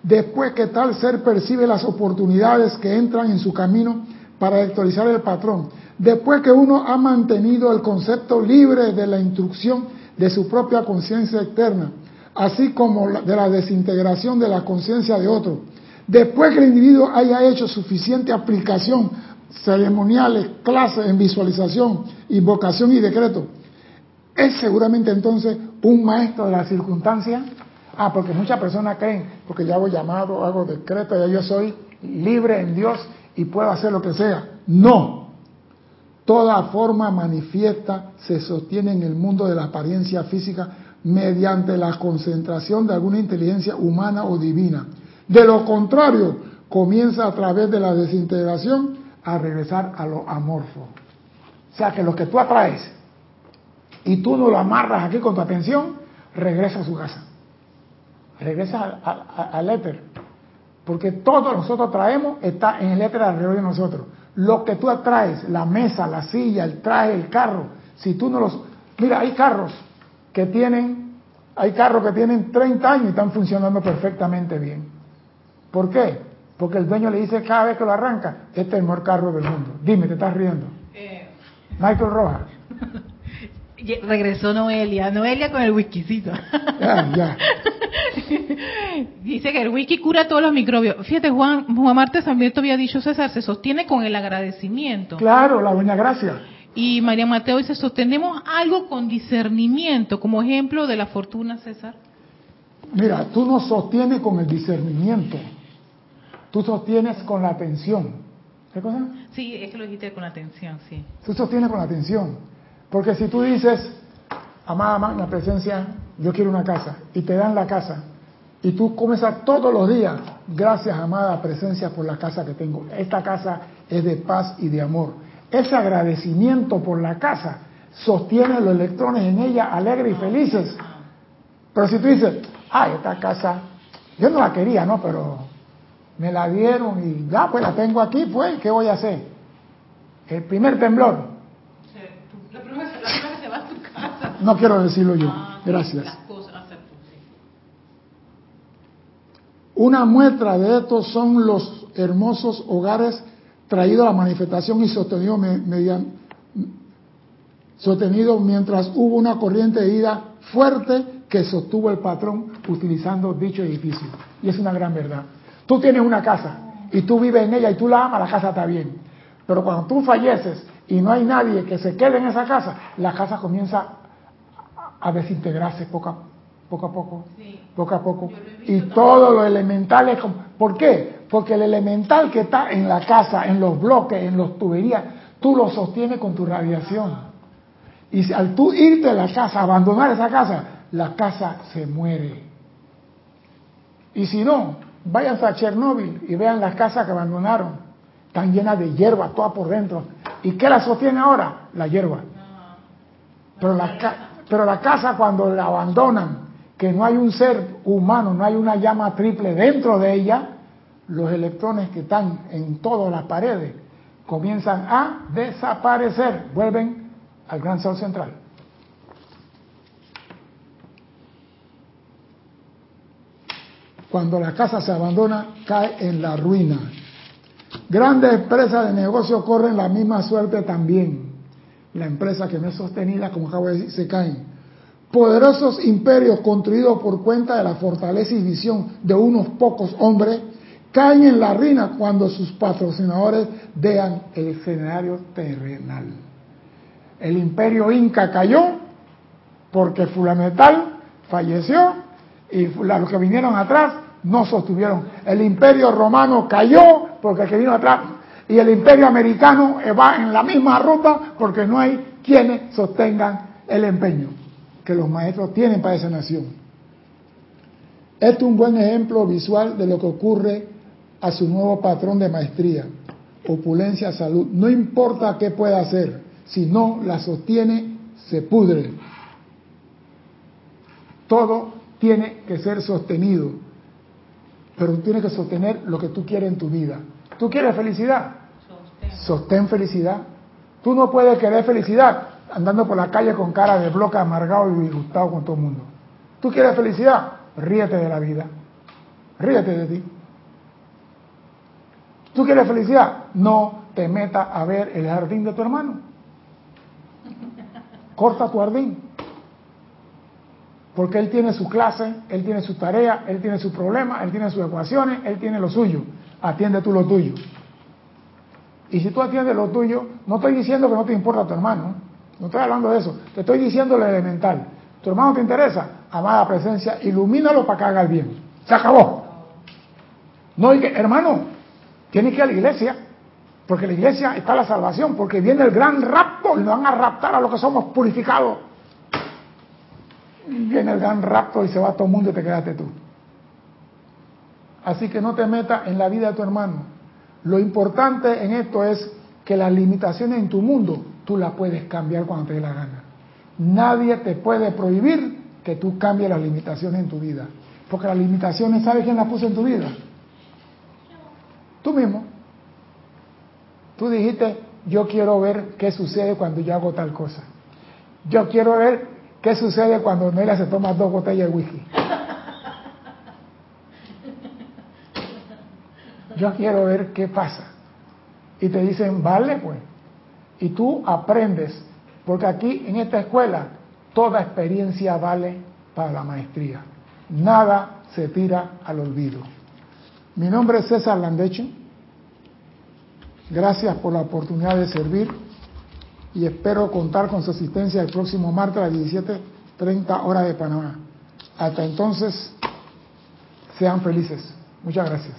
después que tal ser percibe las oportunidades que entran en su camino para actualizar el patrón, después que uno ha mantenido el concepto libre de la instrucción de su propia conciencia externa, así como de la desintegración de la conciencia de otro, después que el individuo haya hecho suficiente aplicación, ceremoniales, clases en visualización, invocación y decreto, es seguramente entonces un maestro de la circunstancia. Ah, porque muchas personas creen, porque ya hago llamado, hago decreto, ya yo soy libre en Dios y puedo hacer lo que sea. No, Toda forma manifiesta se sostiene en el mundo de la apariencia física mediante la concentración de alguna inteligencia humana o divina. De lo contrario, comienza a través de la desintegración a regresar a lo amorfo. O sea que lo que tú atraes y tú no lo amarras aquí con tu atención, regresa a su casa. Regresa al, éter. Porque todo nosotros traemos está en el éter alrededor de nosotros lo que tú atraes, la mesa, la silla, el traje, el carro, si tú no los... Mira, hay carros que tienen, hay carros que tienen 30 años y están funcionando perfectamente bien. ¿Por qué? Porque el dueño le dice cada vez que lo arranca, este es el mejor carro del mundo. Dime, te estás riendo. Eh. Michael Rojas. Regresó Noelia, Noelia con el whiskycito. Ya, ya. Dice que el whisky cura todos los microbios. Fíjate, Juan, Juan Martes también te había dicho, César, se sostiene con el agradecimiento. Claro, la buena gracia. Y María Mateo dice, sostenemos algo con discernimiento, como ejemplo de la fortuna, César. Mira, tú no sostienes con el discernimiento, tú sostienes con la atención. ¿Qué cosa? Sí, es que lo dijiste con la atención, sí. Tú sostienes con la atención. Porque si tú dices, amada magna presencia, yo quiero una casa, y te dan la casa, y tú comienzas todos los días, gracias amada presencia por la casa que tengo. Esta casa es de paz y de amor. Ese agradecimiento por la casa sostiene los electrones en ella alegres y felices. Pero si tú dices, ay, esta casa, yo no la quería, ¿no? Pero me la dieron y ya, pues la tengo aquí, pues, ¿qué voy a hacer? El primer temblor, no quiero decirlo yo. Ah, Gracias. Una muestra de esto son los hermosos hogares traídos a la manifestación y sostenidos sostenido mientras hubo una corriente de vida fuerte que sostuvo el patrón utilizando dicho edificio. Y es una gran verdad. Tú tienes una casa y tú vives en ella y tú la amas, la casa está bien. Pero cuando tú falleces y no hay nadie que se quede en esa casa, la casa comienza a desintegrarse poco a poco, a poco, poco a poco. Y todo lo elemental es ¿Por qué? Porque el elemental que está en la casa, en los bloques, en los tuberías, tú lo sostienes con tu radiación. Y al tú irte de la casa, abandonar esa casa, la casa se muere. Y si no, vayan a Chernóbil y vean las casas que abandonaron. Están llenas de hierba, toda por dentro. ¿Y qué la sostiene ahora? La hierba. Pero la, pero la casa cuando la abandonan, que no hay un ser humano, no hay una llama triple dentro de ella, los electrones que están en todas las paredes comienzan a desaparecer, vuelven al gran sol central. Cuando la casa se abandona, cae en la ruina. Grandes empresas de negocio corren la misma suerte también la empresa que no es sostenida, como acabo de decir, se caen. Poderosos imperios construidos por cuenta de la fortaleza y visión de unos pocos hombres caen en la ruina cuando sus patrocinadores dejan el escenario terrenal. El imperio inca cayó porque fulanetal falleció y los que vinieron atrás no sostuvieron. El imperio romano cayó porque el que vino atrás y el imperio americano va en la misma ruta porque no hay quienes sostengan el empeño que los maestros tienen para esa nación. Este es un buen ejemplo visual de lo que ocurre a su nuevo patrón de maestría, opulencia, salud. No importa qué pueda hacer, si no la sostiene, se pudre. Todo tiene que ser sostenido, pero tú tienes que sostener lo que tú quieres en tu vida. ¿Tú quieres felicidad? Sostén felicidad. Tú no puedes querer felicidad andando por la calle con cara de bloque amargado y disgustado con todo el mundo. ¿Tú quieres felicidad? Ríete de la vida. Ríete de ti. ¿Tú quieres felicidad? No te metas a ver el jardín de tu hermano. Corta tu jardín. Porque él tiene su clase, él tiene su tarea, él tiene su problema, él tiene sus ecuaciones, él tiene lo suyo. Atiende tú lo tuyo. Y si tú atiendes lo tuyo, no estoy diciendo que no te importa tu hermano, no estoy hablando de eso, te estoy diciendo lo elemental. ¿Tu hermano te interesa? Amada presencia, ilumínalo para que haga el bien. Se acabó. No, y que, hermano, tiene que ir a la iglesia, porque la iglesia está la salvación, porque viene el gran rapto y nos van a raptar a los que somos purificados. Viene el gran rapto y se va todo el mundo y te quedaste tú. Así que no te metas en la vida de tu hermano. Lo importante en esto es que las limitaciones en tu mundo tú las puedes cambiar cuando te dé la gana. Nadie te puede prohibir que tú cambies las limitaciones en tu vida. Porque las limitaciones, ¿sabes quién las puso en tu vida? Tú mismo. Tú dijiste, yo quiero ver qué sucede cuando yo hago tal cosa. Yo quiero ver qué sucede cuando Nela se toma dos botellas de whisky. yo quiero ver qué pasa. Y te dicen, vale, pues. Y tú aprendes, porque aquí en esta escuela toda experiencia vale para la maestría. Nada se tira al olvido. Mi nombre es César Landecho. Gracias por la oportunidad de servir y espero contar con su asistencia el próximo martes a las 17.30 horas de Panamá. Hasta entonces, sean felices. Muchas gracias.